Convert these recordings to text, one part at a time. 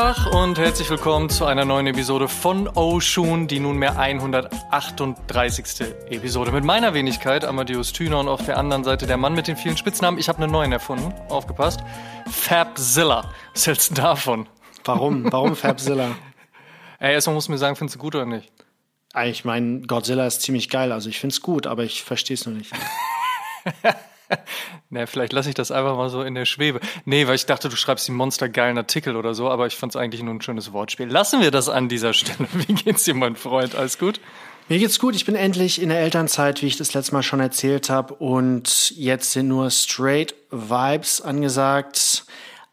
Tag und herzlich willkommen zu einer neuen Episode von Oshun, die nunmehr 138. Episode. Mit meiner Wenigkeit, Amadeus Thüner und auf der anderen Seite der Mann mit den vielen Spitznamen. Ich habe einen neuen erfunden, aufgepasst. Fabzilla. Was hältst du davon? Warum? Warum Fabzilla? Ey, erstmal musst du mir sagen, findest du gut oder nicht? Ich meine, Godzilla ist ziemlich geil, also ich finde es gut, aber ich verstehe es noch nicht. Na, vielleicht lasse ich das einfach mal so in der Schwebe. Nee, weil ich dachte, du schreibst die monstergeilen Artikel oder so, aber ich fand es eigentlich nur ein schönes Wortspiel. Lassen wir das an dieser Stelle. Wie geht's dir, mein Freund? Alles gut? Mir geht's gut. Ich bin endlich in der Elternzeit, wie ich das letzte Mal schon erzählt habe. Und jetzt sind nur straight Vibes angesagt.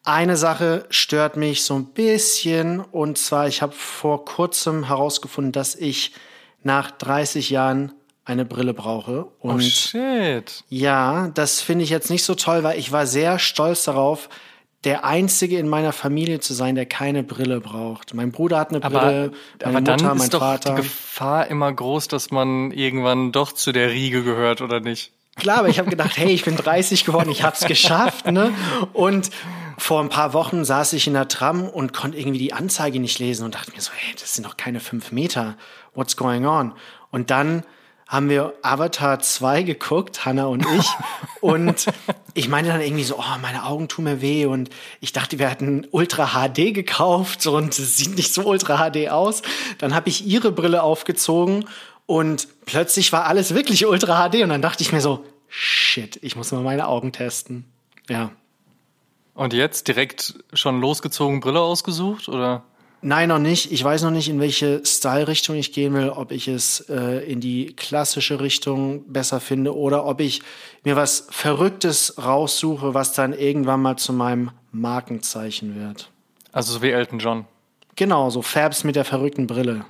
Eine Sache stört mich so ein bisschen. Und zwar, ich habe vor kurzem herausgefunden, dass ich nach 30 Jahren eine Brille brauche. Und oh shit. Ja, das finde ich jetzt nicht so toll, weil ich war sehr stolz darauf, der Einzige in meiner Familie zu sein, der keine Brille braucht. Mein Bruder hat eine Brille, aber, meine aber Mutter, dann ist mein doch Vater. die Gefahr immer groß, dass man irgendwann doch zu der Riege gehört, oder nicht? Klar, aber ich habe gedacht, hey, ich bin 30 geworden, ich hab's geschafft, ne? Und vor ein paar Wochen saß ich in der Tram und konnte irgendwie die Anzeige nicht lesen und dachte mir so, hey, das sind doch keine fünf Meter. What's going on? Und dann haben wir Avatar 2 geguckt, Hannah und ich. und ich meinte dann irgendwie so, oh, meine Augen tun mir weh. Und ich dachte, wir hatten Ultra HD gekauft und es sieht nicht so Ultra HD aus. Dann habe ich ihre Brille aufgezogen und plötzlich war alles wirklich Ultra HD. Und dann dachte ich mir so, shit, ich muss mal meine Augen testen. Ja. Und jetzt direkt schon losgezogen, Brille ausgesucht, oder? Nein, noch nicht. Ich weiß noch nicht, in welche Style-Richtung ich gehen will, ob ich es äh, in die klassische Richtung besser finde oder ob ich mir was Verrücktes raussuche, was dann irgendwann mal zu meinem Markenzeichen wird. Also so wie Elton John. Genau, so Fabs mit der verrückten Brille.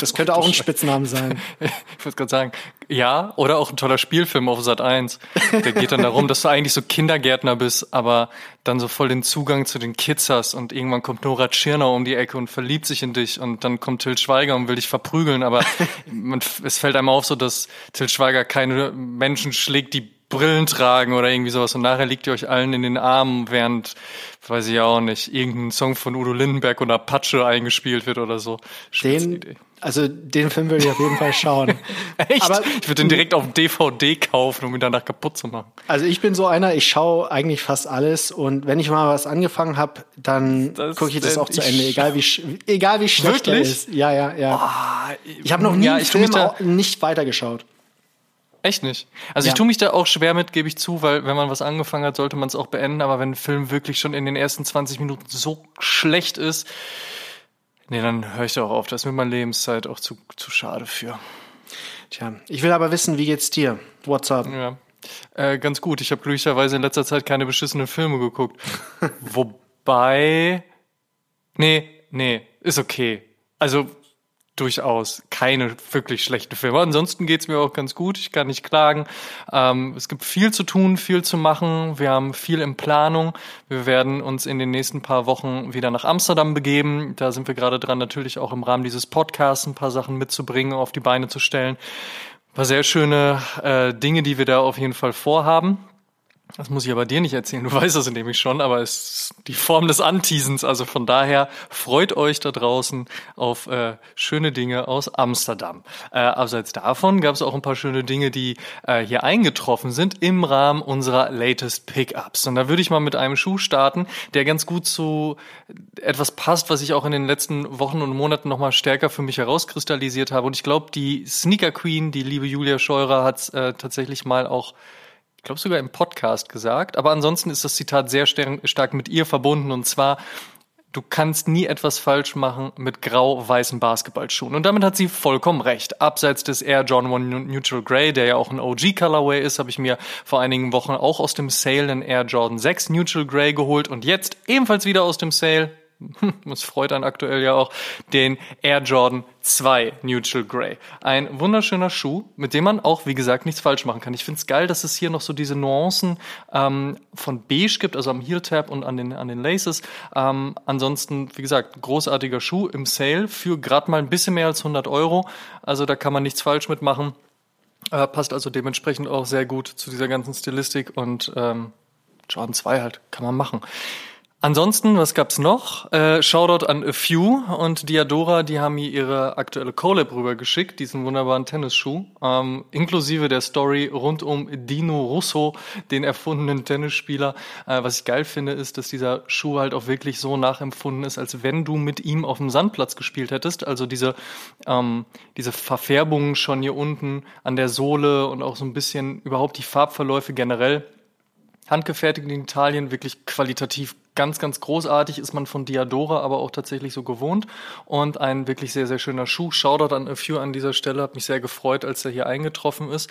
Das könnte auch ein Spitzname sein. Ich würde gerade sagen, ja, oder auch ein toller Spielfilm auf Sat 1. Der geht dann darum, dass du eigentlich so Kindergärtner bist, aber dann so voll den Zugang zu den Kids hast und irgendwann kommt Nora Tschirner um die Ecke und verliebt sich in dich und dann kommt Till Schweiger und will dich verprügeln, aber man, es fällt einem auf so, dass Till Schweiger keine Menschen schlägt, die Brillen tragen oder irgendwie sowas und nachher liegt ihr euch allen in den Armen, während, weiß ich auch nicht, irgendein Song von Udo Lindenberg und Apache eingespielt wird oder so. Den, also den Film würde ich auf jeden Fall schauen. Echt? Aber, ich würde den direkt auf DVD kaufen, um ihn danach kaputt zu machen. Also ich bin so einer, ich schaue eigentlich fast alles und wenn ich mal was angefangen habe, dann gucke ich das auch zu Ende, egal wie egal wie schlecht Wirklich? er ist. Ja, ja, ja. Oh, ich habe noch nie ja, einen Film nicht weitergeschaut. Echt nicht. Also Ja. ich tue mich da auch schwer mit, gebe ich zu, weil wenn man was angefangen hat, sollte man es auch beenden. Aber wenn ein Film wirklich schon in den ersten 20 Minuten so schlecht ist, nee, dann höre ich da auch auf. Da ist mir meine Lebenszeit auch zu, zu schade für. Tja, ich will aber wissen, wie geht's dir? What's up? Ja. Äh, ganz gut. Ich habe glücklicherweise in letzter Zeit keine beschissenen Filme geguckt. Wobei. Nee, nee, ist okay. Also durchaus keine wirklich schlechten Filme. Ansonsten geht's mir auch ganz gut. Ich kann nicht klagen. Ähm, es gibt viel zu tun, viel zu machen. Wir haben viel in Planung. Wir werden uns in den nächsten paar Wochen wieder nach Amsterdam begeben. Da sind wir gerade dran, natürlich auch im Rahmen dieses Podcasts ein paar Sachen mitzubringen, auf die Beine zu stellen. Ein paar sehr schöne äh, Dinge, die wir da auf jeden Fall vorhaben. Das muss ich aber dir nicht erzählen, du weißt das nämlich schon, aber es ist die Form des Anteasens. Also von daher freut euch da draußen auf äh, schöne Dinge aus Amsterdam. Äh, abseits davon gab es auch ein paar schöne Dinge, die äh, hier eingetroffen sind im Rahmen unserer latest Pickups. Und da würde ich mal mit einem Schuh starten, der ganz gut zu etwas passt, was ich auch in den letzten Wochen und Monaten nochmal stärker für mich herauskristallisiert habe. Und ich glaube, die Sneaker Queen, die liebe Julia Scheurer, hat äh, tatsächlich mal auch ich glaube sogar im Podcast gesagt, aber ansonsten ist das Zitat sehr stark mit ihr verbunden und zwar, du kannst nie etwas falsch machen mit grau-weißen Basketballschuhen. Und damit hat sie vollkommen recht. Abseits des Air John 1 Neutral Grey, der ja auch ein OG-Colorway ist, habe ich mir vor einigen Wochen auch aus dem Sale einen Air Jordan 6 Neutral Grey geholt und jetzt ebenfalls wieder aus dem Sale das freut einen aktuell ja auch, den Air Jordan 2 Neutral Grey. Ein wunderschöner Schuh, mit dem man auch, wie gesagt, nichts falsch machen kann. Ich finde es geil, dass es hier noch so diese Nuancen ähm, von beige gibt, also am Heel Tab und an den, an den Laces. Ähm, ansonsten, wie gesagt, großartiger Schuh im Sale für gerade mal ein bisschen mehr als 100 Euro. Also da kann man nichts falsch mitmachen. Äh, passt also dementsprechend auch sehr gut zu dieser ganzen Stilistik und ähm, Jordan 2 halt, kann man machen. Ansonsten, was gab's noch? Äh, Shoutout an A Few und Diadora, die haben mir ihre aktuelle Collab rübergeschickt, diesen wunderbaren Tennisschuh, ähm, inklusive der Story rund um Dino Russo, den erfundenen Tennisspieler. Äh, was ich geil finde, ist, dass dieser Schuh halt auch wirklich so nachempfunden ist, als wenn du mit ihm auf dem Sandplatz gespielt hättest. Also diese, ähm, diese Verfärbungen schon hier unten an der Sohle und auch so ein bisschen überhaupt die Farbverläufe generell handgefertigt in Italien, wirklich qualitativ ganz, ganz großartig, ist man von Diadora aber auch tatsächlich so gewohnt. Und ein wirklich sehr, sehr schöner Schuh. Shoutout an A Few an dieser Stelle, hat mich sehr gefreut, als er hier eingetroffen ist.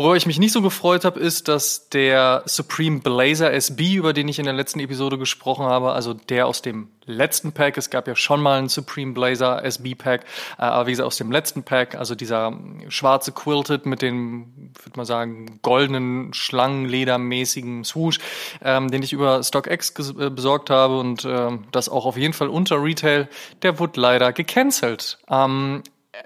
Worüber ich mich nicht so gefreut habe, ist, dass der Supreme Blazer SB, über den ich in der letzten Episode gesprochen habe, also der aus dem letzten Pack, es gab ja schon mal einen Supreme Blazer SB Pack, äh, aber wie gesagt aus dem letzten Pack, also dieser schwarze Quilted mit dem, würde man sagen, goldenen Schlangenledermäßigen Swoosh, ähm, den ich über StockX äh, besorgt habe und äh, das auch auf jeden Fall unter Retail, der wurde leider gecancelt. Ähm,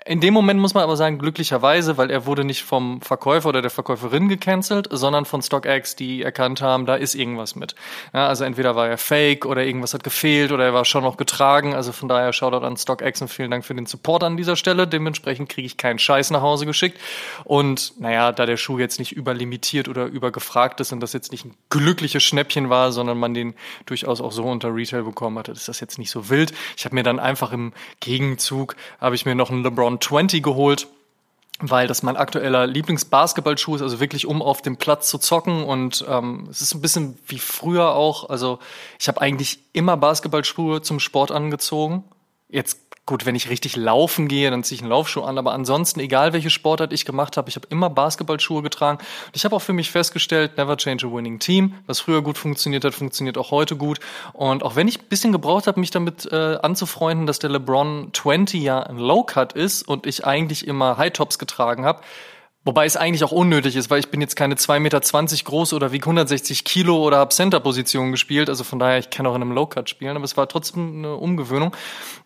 in dem Moment muss man aber sagen, glücklicherweise, weil er wurde nicht vom Verkäufer oder der Verkäuferin gecancelt, sondern von StockX, die erkannt haben, da ist irgendwas mit. Ja, also entweder war er fake oder irgendwas hat gefehlt oder er war schon noch getragen. Also von daher Shoutout an StockX und vielen Dank für den Support an dieser Stelle. Dementsprechend kriege ich keinen Scheiß nach Hause geschickt. Und naja, da der Schuh jetzt nicht überlimitiert oder übergefragt ist und das jetzt nicht ein glückliches Schnäppchen war, sondern man den durchaus auch so unter Retail bekommen hatte, ist das jetzt nicht so wild. Ich habe mir dann einfach im Gegenzug, habe ich mir noch einen LeBron LeBron 20 geholt weil das mein aktueller Lieblingsbasketballschuh ist, also wirklich um auf dem Platz zu zocken und ähm, es ist ein bisschen wie früher auch, also ich habe eigentlich immer Basketballschuhe zum Sport angezogen. Jetzt Gut, wenn ich richtig laufen gehe, dann ziehe ich einen Laufschuh an, aber ansonsten, egal welche Sportart ich gemacht habe, ich habe immer Basketballschuhe getragen. Und ich habe auch für mich festgestellt, never change a winning team. Was früher gut funktioniert hat, funktioniert auch heute gut. Und auch wenn ich ein bisschen gebraucht habe, mich damit äh, anzufreunden, dass der LeBron 20 ja ein Low Cut ist und ich eigentlich immer High Tops getragen habe, Wobei es eigentlich auch unnötig ist, weil ich bin jetzt keine 2,20 Meter groß oder wie 160 Kilo oder habe Center-Position gespielt. Also von daher, ich kann auch in einem Low-Cut spielen, aber es war trotzdem eine Umgewöhnung.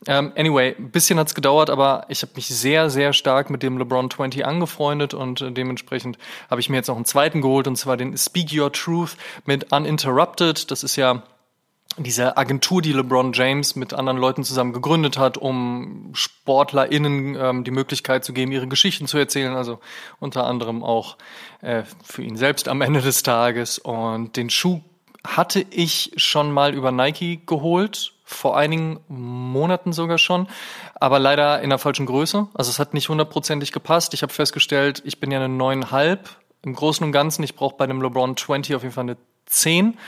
Ähm, anyway, ein bisschen hat's gedauert, aber ich habe mich sehr, sehr stark mit dem LeBron 20 angefreundet und äh, dementsprechend habe ich mir jetzt noch einen zweiten geholt und zwar den Speak Your Truth mit Uninterrupted. Das ist ja diese Agentur, die LeBron James mit anderen Leuten zusammen gegründet hat, um SportlerInnen ähm, die Möglichkeit zu geben, ihre Geschichten zu erzählen. Also unter anderem auch äh, für ihn selbst am Ende des Tages. Und den Schuh hatte ich schon mal über Nike geholt, vor einigen Monaten sogar schon, aber leider in der falschen Größe. Also es hat nicht hundertprozentig gepasst. Ich habe festgestellt, ich bin ja eine neuneinhalb im Großen und Ganzen. Ich brauche bei einem LeBron 20 auf jeden Fall eine 10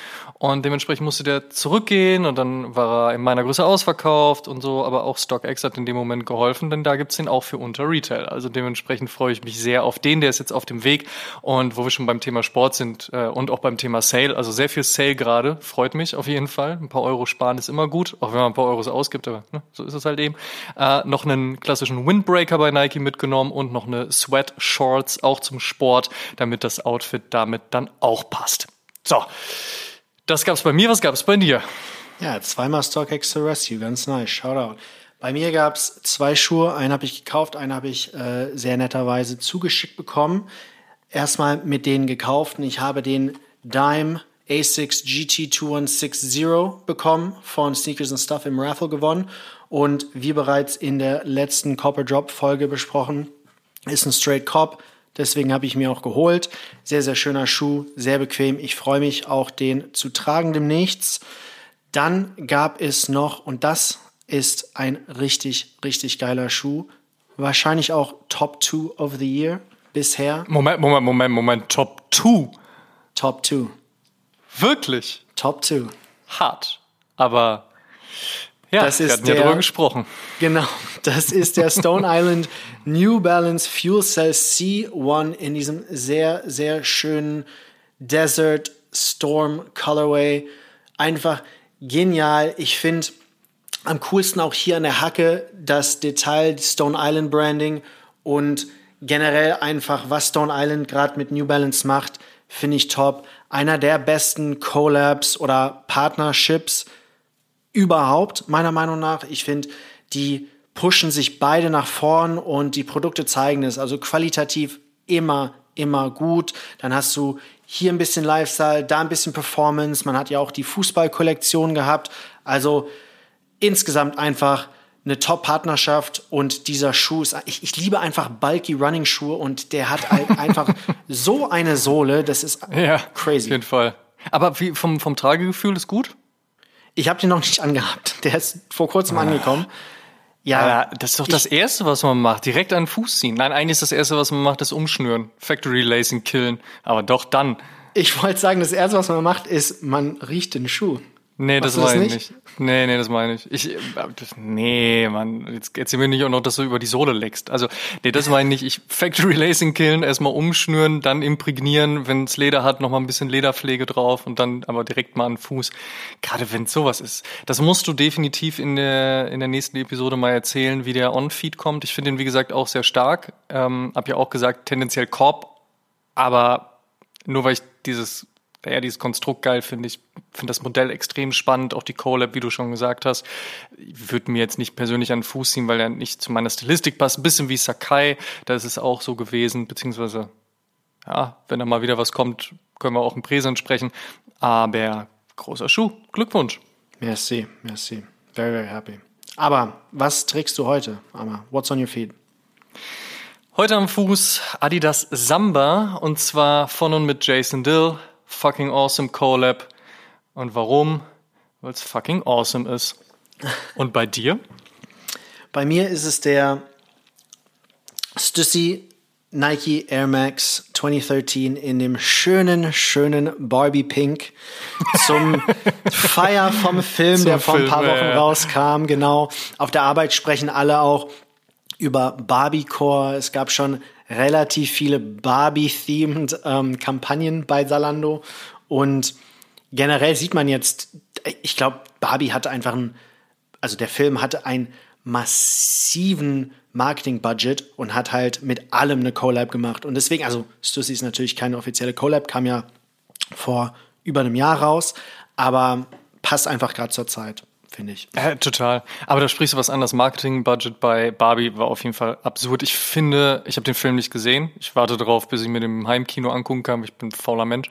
und dementsprechend musste der zurückgehen und dann war er in meiner Größe ausverkauft und so, aber auch StockX hat in dem Moment geholfen, denn da gibt's den auch für unter Retail. Also dementsprechend freue ich mich sehr auf den, der ist jetzt auf dem Weg und wo wir schon beim Thema Sport sind äh, und auch beim Thema Sale, also sehr viel Sale gerade, freut mich auf jeden Fall. Ein paar Euro sparen ist immer gut, auch wenn man ein paar Euros ausgibt, aber ne, so ist es halt eben. Äh, noch einen klassischen Windbreaker bei Nike mitgenommen und noch eine Sweatshorts auch zum Sport, damit das Outfit damit dann auch passt. So, das gab's bei mir. Was gab's bei dir? Ja, zweimal StockX to Rescue, ganz nice. Shoutout. Bei mir gab's zwei Schuhe. Einen habe ich gekauft, einen habe ich äh, sehr netterweise zugeschickt bekommen. Erstmal mit denen gekauft und ich habe den Dime A6 GT 2160 bekommen von Sneakers and Stuff im Raffle gewonnen. Und wie bereits in der letzten Copper Drop Folge besprochen, ist ein Straight Cop Deswegen habe ich mir auch geholt. Sehr, sehr schöner Schuh, sehr bequem. Ich freue mich auch, den zu tragen demnächst. Dann gab es noch, und das ist ein richtig, richtig geiler Schuh. Wahrscheinlich auch Top 2 of the Year bisher. Moment, Moment, Moment, Moment. Top 2? Top 2. Wirklich? Top 2. Hart. Aber ja, das ist hatten ja gesprochen. Genau, das ist der Stone Island New Balance Fuel Cell C1 in diesem sehr, sehr schönen Desert Storm Colorway. Einfach genial. Ich finde am coolsten auch hier an der Hacke das Detail, Stone Island Branding und generell einfach, was Stone Island gerade mit New Balance macht, finde ich top. Einer der besten Collabs oder Partnerships überhaupt, meiner Meinung nach. Ich finde, die pushen sich beide nach vorn und die Produkte zeigen es. Also qualitativ immer, immer gut. Dann hast du hier ein bisschen Lifestyle, da ein bisschen Performance. Man hat ja auch die Fußballkollektion gehabt. Also insgesamt einfach eine Top-Partnerschaft und dieser Schuh ist, ich, ich liebe einfach bulky Running-Schuhe und der hat halt einfach so eine Sohle, das ist Ja, crazy. Auf jeden Fall. Aber wie, vom, vom Tragegefühl ist gut? Ich habe den noch nicht angehabt. Der ist vor kurzem angekommen. Ja, Ja, das ist doch das Erste, was man macht. Direkt an den Fuß ziehen. Nein, eigentlich ist das Erste, was man macht, das Umschnüren. Factory Lacing killen. Aber doch dann. ich wollte sagen, das Erste, was man macht, ist, man riecht den Schuh. Nee, das Machst das meine ich nicht? nicht. Nee, nee, das meine ich. Ich, äh, nee, Mann, jetzt erzähl mir nicht auch noch, dass du über die Sohle leckst. Also, nee, das meine ich nicht. Ich Factory Lacing killen, erstmal umschnüren, dann imprägnieren, wenn es Leder hat, noch mal ein bisschen Lederpflege drauf und dann aber direkt mal an den Fuß. Gerade wenn sowas ist. Das musst du definitiv in der, in der nächsten Episode mal erzählen, wie der On-Feed kommt. Ich finde ihn, wie gesagt, auch sehr stark. Ähm, hab ja auch gesagt, tendenziell Korb, aber nur weil ich dieses ja, dieses Konstrukt geil finde. Ich finde das Modell extrem spannend, auch die Colab, wie du schon gesagt hast. Würde mir jetzt nicht persönlich an den Fuß ziehen, weil er nicht zu meiner Stilistik passt. Ein bisschen wie Sakai, da ist es auch so gewesen, beziehungsweise, ja, wenn da mal wieder was kommt, können wir auch im Präsent sprechen. Aber großer Schuh. Glückwunsch. Merci, merci. Very, very happy. Aber was trägst du heute, Amma? What's on your feet? Heute am Fuß Adidas Samba und zwar von und mit Jason Dill. Fucking awesome Collab. Und warum? Weil es fucking awesome ist. Und bei dir? Bei mir ist es der Stussy Nike Air Max 2013 in dem schönen, schönen Barbie Pink zum Feier vom Film, Zum der vor ein paar Film, Wochen ja, rauskam. Genau. Auf der Arbeit sprechen alle auch über Barbie-Core. Es gab schon relativ viele Barbie-themed ähm, Kampagnen bei Zalando und generell sieht man jetzt, ich glaube, Barbie hatte einfach ein, also der Film hatte einen massiven Marketing-Budget und hat halt mit allem eine Collab gemacht. Und deswegen, also Stussy ist natürlich keine offizielle Collab, kam ja vor über einem Jahr raus, aber passt einfach gerade zur Zeit, finde ich. Ja, total. Aber da sprichst du was an. Das Marketing-Budget bei Barbie war auf jeden Fall absurd. Ich finde, ich habe den Film nicht gesehen. Ich warte darauf, bis ich mir den im Heimkino angucken kann. Ich bin ein fauler Mensch.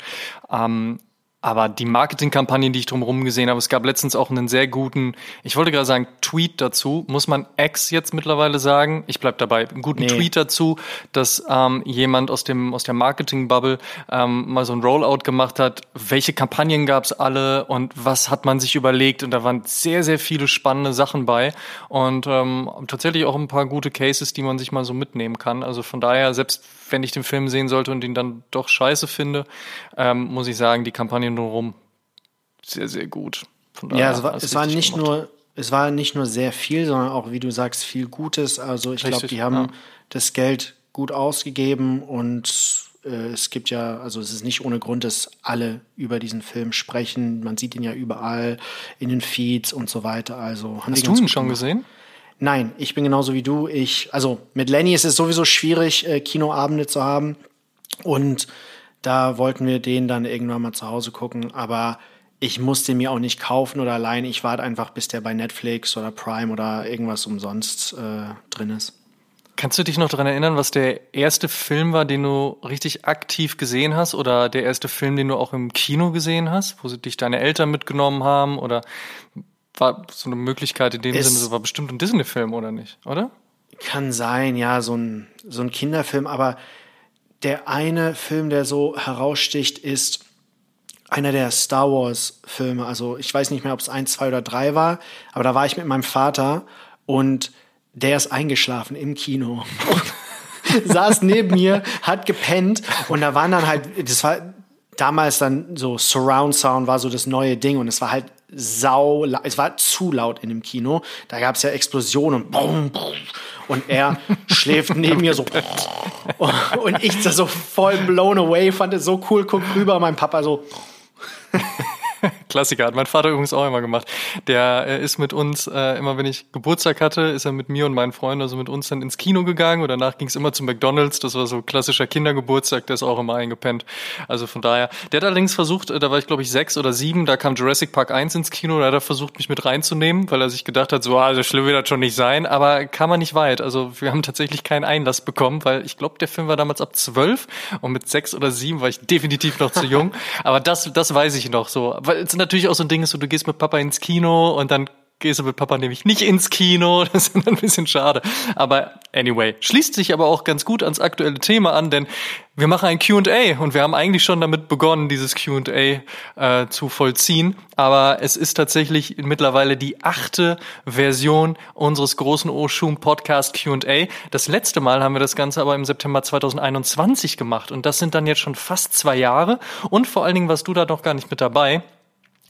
Ähm, aber die Marketingkampagnen, die ich drumherum gesehen habe, es gab letztens auch einen sehr guten, ich wollte gerade sagen, Tweet dazu. Muss man Ex jetzt mittlerweile sagen? Ich bleib dabei. Einen guten Nee. Tweet dazu, dass ähm, jemand aus dem aus der Marketing-Bubble ähm, mal so ein Rollout gemacht hat. Welche Kampagnen gab's alle und was hat man sich überlegt? Und da waren sehr sehr viele spannende Sachen bei und ähm, tatsächlich auch ein paar gute Cases, die man sich mal so mitnehmen kann. Also von daher, selbst wenn ich den Film sehen sollte und ihn dann doch scheiße finde, ähm, muss ich sagen, die Kampagnen drumherum sehr sehr gut. Ja, es war, es war nicht gemacht. nur, es war nicht nur sehr viel, sondern auch, wie du sagst, viel Gutes. Also ich glaube, die haben ja. das Geld gut ausgegeben und äh, es gibt ja, also es ist nicht ohne Grund, dass alle über diesen Film sprechen. Man sieht ihn ja überall in den Feeds und so weiter. Also haben Hast du ihn schon gemacht. gesehen? Nein, ich bin genauso wie du. Ich, also mit Lenny ist es sowieso schwierig, äh, Kinoabende zu haben. Und da wollten wir den dann irgendwann mal zu Hause gucken. Aber ich musste mir auch nicht kaufen oder allein. Ich warte einfach, bis der bei Netflix oder Prime oder irgendwas umsonst äh, drin ist. Kannst du dich noch daran erinnern, was der erste Film war, den du richtig aktiv gesehen hast? Oder der erste Film, den du auch im Kino gesehen hast, wo dich deine Eltern mitgenommen haben? Oder war so eine Möglichkeit in dem Sinne, so war bestimmt ein Disney-Film, oder nicht? Oder? Kann sein, ja, so ein, so ein Kinderfilm. Aber der eine Film, der so heraussticht, ist einer der Star Wars Filme. Also ich weiß nicht mehr, ob es eins, zwei oder drei war, aber da war ich mit meinem Vater und der ist eingeschlafen im Kino. saß neben mir, hat gepennt und da waren dann halt, das war damals dann so Surround Sound war so das neue Ding und es war halt sau, es war zu laut in dem Kino. Da gab es ja Explosionen und bum, bum, und er schläft neben mir so. Und ich da so voll blown away, fand es so cool, guck rüber, mein Papa so Klassiker, hat mein Vater übrigens auch immer gemacht. Der äh, ist mit uns, äh, immer wenn ich Geburtstag hatte, ist er mit mir und meinen Freunden, also mit uns dann ins Kino gegangen und danach ging es immer zu McDonalds. Das war so klassischer Kindergeburtstag, der ist auch immer eingepennt. Also von daher, der hat allerdings versucht, äh, da war ich glaube ich sechs oder sieben, da kam Jurassic Park 1 ins Kino, da hat er versucht, mich mit reinzunehmen, weil er sich gedacht hat, so, also schlimm wird das schon nicht sein, aber kam er nicht weit. Also wir haben tatsächlich keinen Einlass bekommen, weil ich glaube, der Film war damals ab zwölf und mit sechs oder sieben war ich definitiv noch zu jung. Aber das, das weiß ich noch so. Weil natürlich auch so ein Ding ist, so, du gehst mit Papa ins Kino und dann gehst du mit Papa nämlich nicht ins Kino. Das ist ein bisschen schade. Aber anyway, schließt sich aber auch ganz gut ans aktuelle Thema an, denn wir machen ein Q&A und wir haben eigentlich schon damit begonnen, dieses Q&A äh, zu vollziehen. Aber es ist tatsächlich mittlerweile die achte Version unseres großen Oshun Podcast Q&A. Das letzte Mal haben wir das Ganze aber im September 2021 gemacht und das sind dann jetzt schon fast zwei Jahre und vor allen Dingen warst du da noch gar nicht mit dabei.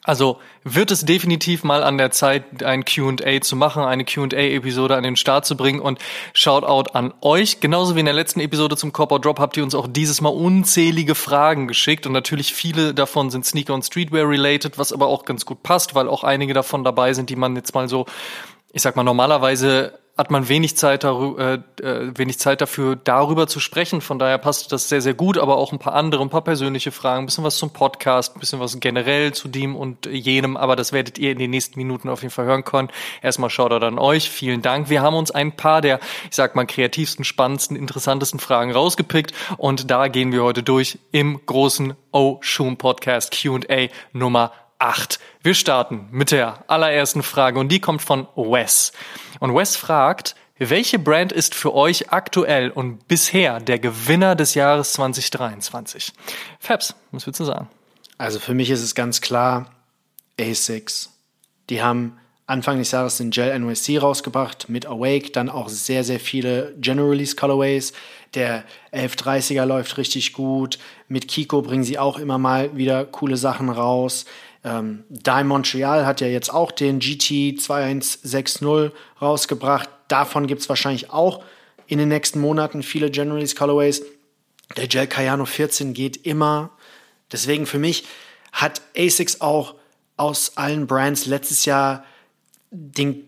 Also wird es definitiv mal an der Zeit, ein QA zu machen, eine QA-Episode an den Start zu bringen und Shoutout an euch. Genauso wie in der letzten Episode zum Corporate Drop habt ihr uns auch dieses Mal unzählige Fragen geschickt und natürlich viele davon sind Sneaker und Streetwear related, was aber auch ganz gut passt, weil auch einige davon dabei sind, die man jetzt mal so, ich sag mal, normalerweise hat man wenig Zeit, darüber, äh, äh, wenig Zeit dafür, darüber zu sprechen. Von daher passt das sehr, sehr gut, aber auch ein paar andere, ein paar persönliche Fragen, ein bisschen was zum Podcast, ein bisschen was generell zu dem und jenem, aber das werdet ihr in den nächsten Minuten auf jeden Fall hören können. Erstmal schaut an euch, vielen Dank. Wir haben uns ein paar der, ich sag mal, kreativsten, spannendsten, interessantesten Fragen rausgepickt und da gehen wir heute durch im großen O Shoom Podcast Q&A Nummer 8. Wir starten mit der allerersten Frage und die kommt von Wes. Und Wes fragt, welche Brand ist für euch aktuell und bisher der Gewinner des Jahres 2023? Fabs, was würdest du sagen? Also für mich ist es ganz klar ASICS. Die haben Anfang des Jahres den Gel NYC rausgebracht mit Awake, dann auch sehr, sehr viele General Release Colorways. Der 1130er läuft richtig gut. Mit Kiko bringen sie auch immer mal wieder coole Sachen raus. Ähm, Dime Montreal hat ja jetzt auch den GT 2160 rausgebracht. Davon gibt es wahrscheinlich auch in den nächsten Monaten viele Generalist Colorways. Der Gel Cayano 14 geht immer. Deswegen für mich hat ASICS auch aus allen Brands letztes Jahr den,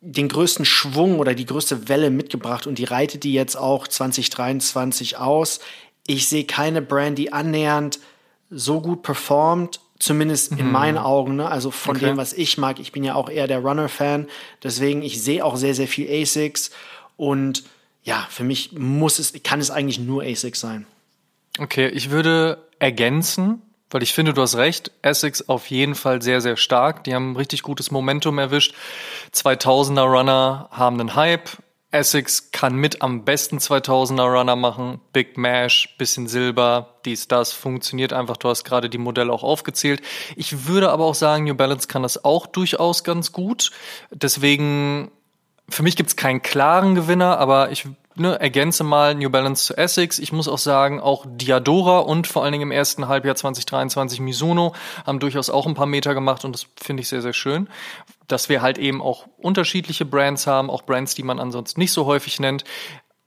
den größten Schwung oder die größte Welle mitgebracht und die reitet die jetzt auch 2023 aus. Ich sehe keine Brand, die annähernd so gut performt Zumindest in mhm. meinen Augen, ne? also von okay. dem, was ich mag. Ich bin ja auch eher der Runner-Fan. Deswegen, ich sehe auch sehr, sehr viel ASICs. Und ja, für mich muss es, kann es eigentlich nur ASICs sein. Okay, ich würde ergänzen, weil ich finde, du hast recht. Essex auf jeden Fall sehr, sehr stark. Die haben richtig gutes Momentum erwischt. 2000er Runner haben einen Hype. Essex kann mit am besten 2000er Runner machen. Big Mash, bisschen Silber, dies, das funktioniert einfach. Du hast gerade die Modelle auch aufgezählt. Ich würde aber auch sagen, New Balance kann das auch durchaus ganz gut. Deswegen, für mich gibt es keinen klaren Gewinner, aber ich ne, ergänze mal New Balance zu Essex. Ich muss auch sagen, auch Diadora und vor allen Dingen im ersten Halbjahr 2023 Mizuno haben durchaus auch ein paar Meter gemacht und das finde ich sehr, sehr schön. Dass wir halt eben auch unterschiedliche Brands haben, auch Brands, die man ansonsten nicht so häufig nennt.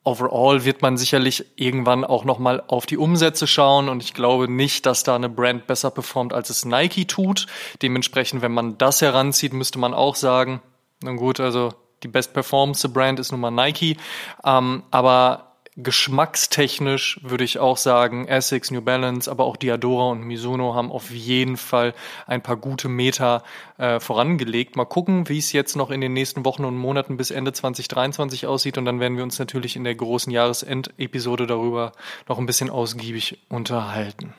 Overall wird man sicherlich irgendwann auch nochmal auf die Umsätze schauen und ich glaube nicht, dass da eine Brand besser performt, als es Nike tut. Dementsprechend, wenn man das heranzieht, müsste man auch sagen, na gut, also die best performance Brand ist nun mal Nike. Ähm, aber geschmackstechnisch würde ich auch sagen, Essex, New Balance, aber auch Diadora und Mizuno haben auf jeden Fall ein paar gute Meter äh, vorangelegt. Mal gucken, wie es jetzt noch in den nächsten Wochen und Monaten bis Ende 2023 aussieht und dann werden wir uns natürlich in der großen Jahresendepisode darüber noch ein bisschen ausgiebig unterhalten.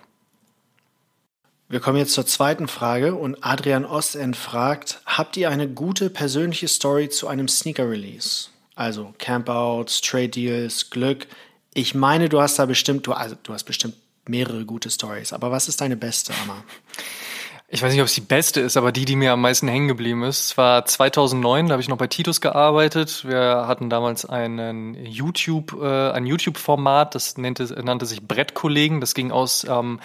Wir kommen jetzt zur zweiten Frage und Adrian Ostend fragt, habt ihr eine gute persönliche Story zu einem Sneaker-Release? Also Campouts, Trade Deals, Glück. Ich meine, du hast da bestimmt, du, also, du hast bestimmt mehrere gute Stories, aber was ist deine beste, Amma? Ich weiß nicht, ob es die beste ist, aber die, die mir am meisten hängen geblieben ist. Es war 2009, da habe ich noch bei Titus gearbeitet. Wir hatten damals einen YouTube, äh, ein YouTube-Format, das nannte, nannte sich Brettkollegen. Das ging aus ähm,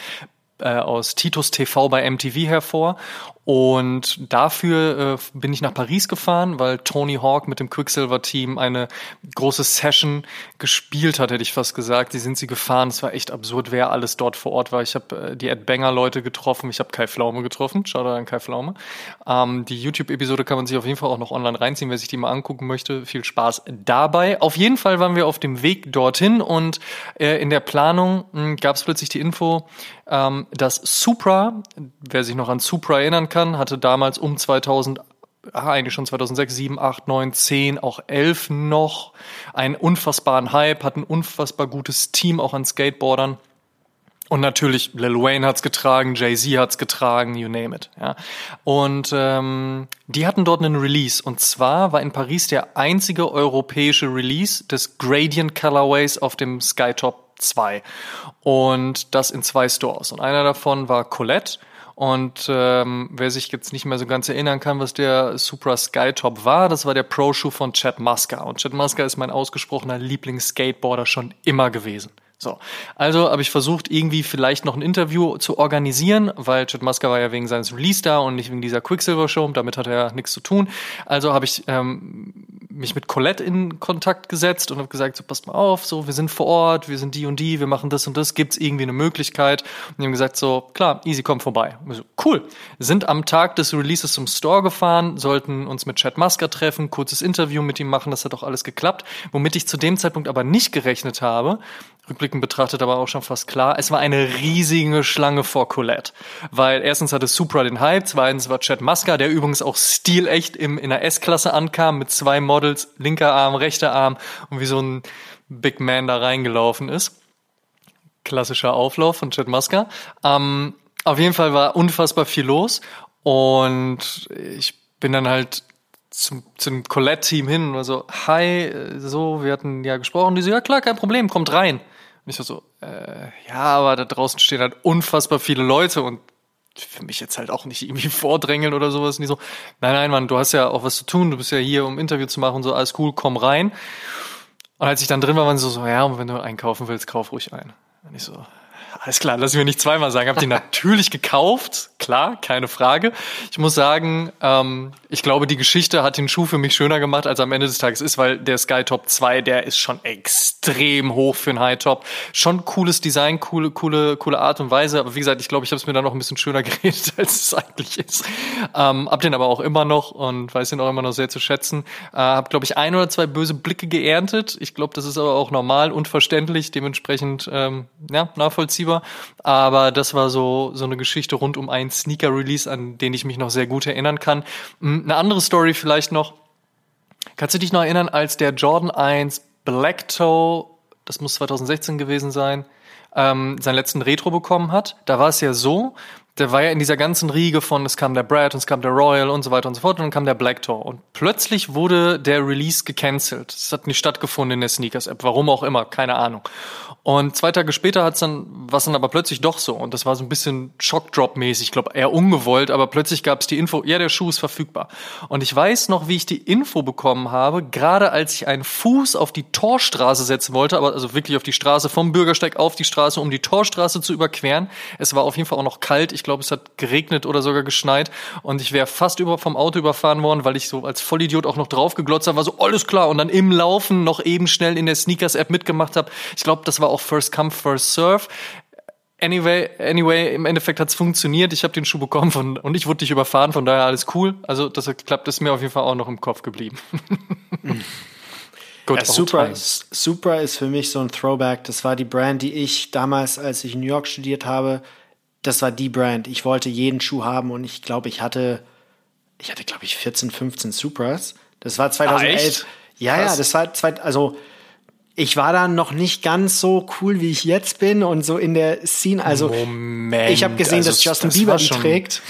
äh, aus Titus TV bei MTV hervor. Und dafür äh, bin ich nach Paris gefahren, weil Tony Hawk mit dem Quicksilver-Team eine große Session gespielt hat, hätte ich fast gesagt. Die sind sie gefahren. Es war echt absurd, wer alles dort vor Ort war. Ich habe äh, die Ed Banger-Leute getroffen. Ich habe Kai Flaume getroffen. Schaut an Kai Flaume. Ähm, die YouTube-Episode kann man sich auf jeden Fall auch noch online reinziehen, wer sich die mal angucken möchte. Viel Spaß dabei. Auf jeden Fall waren wir auf dem Weg dorthin und äh, in der Planung hm, gab es plötzlich die Info, ähm, dass Supra, wer sich noch an Supra erinnern kann, hatte damals um 2000 ah, eigentlich schon 2006, 7, 8, 9, 10, auch 11 noch einen unfassbaren Hype, hat ein unfassbar gutes Team auch an Skateboardern. Und natürlich Lil Wayne hat's getragen, Jay-Z hat's getragen, you name it. Ja. Und ähm, die hatten dort einen Release. Und zwar war in Paris der einzige europäische Release des Gradient Colorways auf dem Skytop 2. Und das in zwei Stores. Und einer davon war Colette. Und ähm, wer sich jetzt nicht mehr so ganz erinnern kann, was der Supra Skytop war, das war der Pro-Shoe von Chad Muska. Und Chad Muska ist mein ausgesprochener Lieblings-Skateboarder schon immer gewesen. So, also habe ich versucht, irgendwie vielleicht noch ein Interview zu organisieren, weil Chad Muska war ja wegen seines Release da und nicht wegen dieser Quicksilver Show, damit hat er nichts zu tun. Also habe ich ähm, mich mit Colette in Kontakt gesetzt und habe gesagt, so passt mal auf, so wir sind vor Ort, wir sind die und die, wir machen das und das, gibt's irgendwie eine Möglichkeit? Und die haben gesagt, so klar, easy, komm vorbei. So, cool. Sind am Tag des Releases zum Store gefahren, sollten uns mit Chad Muska treffen, kurzes Interview mit ihm machen, das hat auch alles geklappt. Womit ich zu dem Zeitpunkt aber nicht gerechnet habe, rückblickend betrachtet aber auch schon fast klar, es war eine riesige Schlange vor Colette. Weil erstens hatte Supra den Hype, zweitens war Chad Muska, der übrigens auch stilecht im, in der S-Klasse ankam mit zwei Models, linker Arm, rechter Arm und wie so ein Big Man da reingelaufen ist. Klassischer Auflauf von Chad Muska. Ähm, auf jeden Fall war unfassbar viel los und ich bin dann halt zum, zum Colette-Team hin und war so, hi, so, wir hatten ja gesprochen. Die so, ja klar, kein Problem, kommt rein. Und ich war so, äh, ja, aber da draußen stehen halt unfassbar viele Leute und für mich jetzt halt auch nicht irgendwie vordrängeln oder sowas. Nie so, nein, nein, Mann, du hast ja auch was zu tun, du bist ja hier, um Interview zu machen, so, alles cool, komm rein. Und als ich dann drin war, waren sie so, so ja, und wenn du einkaufen willst, kauf ruhig ein. Und ich so, alles klar, lass ich mir nicht zweimal sagen. Hab die natürlich gekauft, klar, keine Frage. Ich muss sagen, ähm, ich glaube, die Geschichte hat den Schuh für mich schöner gemacht, als am Ende des Tages ist, weil der Sky Top 2, der ist schon extrem hoch für einen High Top. Schon cooles Design, coole, coole, coole Art und Weise. Aber wie gesagt, ich glaube, ich habe es mir dann noch ein bisschen schöner geredet, als es eigentlich ist. Ähm, hab den aber auch immer noch und weiß den auch immer noch sehr zu schätzen. Äh, hab, glaube ich, ein oder zwei böse Blicke geerntet. Ich glaube, das ist aber auch normal und verständlich, dementsprechend ähm, ja, nachvollziehbar drüber. Aber das war so, so eine Geschichte rund um einen Sneaker-Release, an den ich mich noch sehr gut erinnern kann. Hm, eine andere Story vielleicht noch. Kannst du dich noch erinnern, als der Jordan 1 Black Toe, das muss 2016 gewesen sein, ähm, seinen letzten Retro bekommen hat? Da war es ja so, der war ja in dieser ganzen Riege von, es kam der Brad und es kam der Royal und so weiter und so fort und dann kam der Black Tor. Und plötzlich wurde der Release gecancelt. Es hat nicht stattgefunden in der Sneakers-App, warum auch immer, keine Ahnung. Und zwei Tage später hat's dann, was dann aber plötzlich doch so. Und das war so ein bisschen Shockdrop-mäßig, ich glaube eher ungewollt, aber plötzlich gab's die Info, ja, der Schuh ist verfügbar. Und ich weiß noch, wie ich die Info bekommen habe, gerade als ich einen Fuß auf die Torstraße setzen wollte, aber also wirklich auf die Straße, vom Bürgersteig auf die Straße, um die Torstraße zu überqueren. Es war auf jeden Fall auch noch kalt. Ich glaube, es hat geregnet oder sogar geschneit. Und ich wäre fast über, vom Auto überfahren worden, weil ich so als Vollidiot auch noch drauf geglotzt habe, war so, alles klar. Und dann im Laufen noch eben schnell in der Sneakers-App mitgemacht habe. Ich glaube, das war auch First Come, First Serve. Anyway, anyway, im Endeffekt hat's funktioniert. Ich habe den Schuh bekommen von, und ich wurde dich überfahren, von daher alles cool. Also das hat geklappt, ist mir auf jeden Fall auch noch im Kopf geblieben. Good ja, Supra, Supra ist für mich so ein Throwback. Das war die Brand, die ich damals, als ich in New York studiert habe, das war die Brand. Ich wollte jeden Schuh haben und ich glaube, ich hatte, ich hatte, glaube ich, 14, 15 Supras. Das war 2011. Ah, ja, Krass. ja, das war, zwei, also ich war dann noch nicht ganz so cool, wie ich jetzt bin und so in der Scene. Also Moment, ich habe gesehen, also, dass Justin das Bieber die trägt.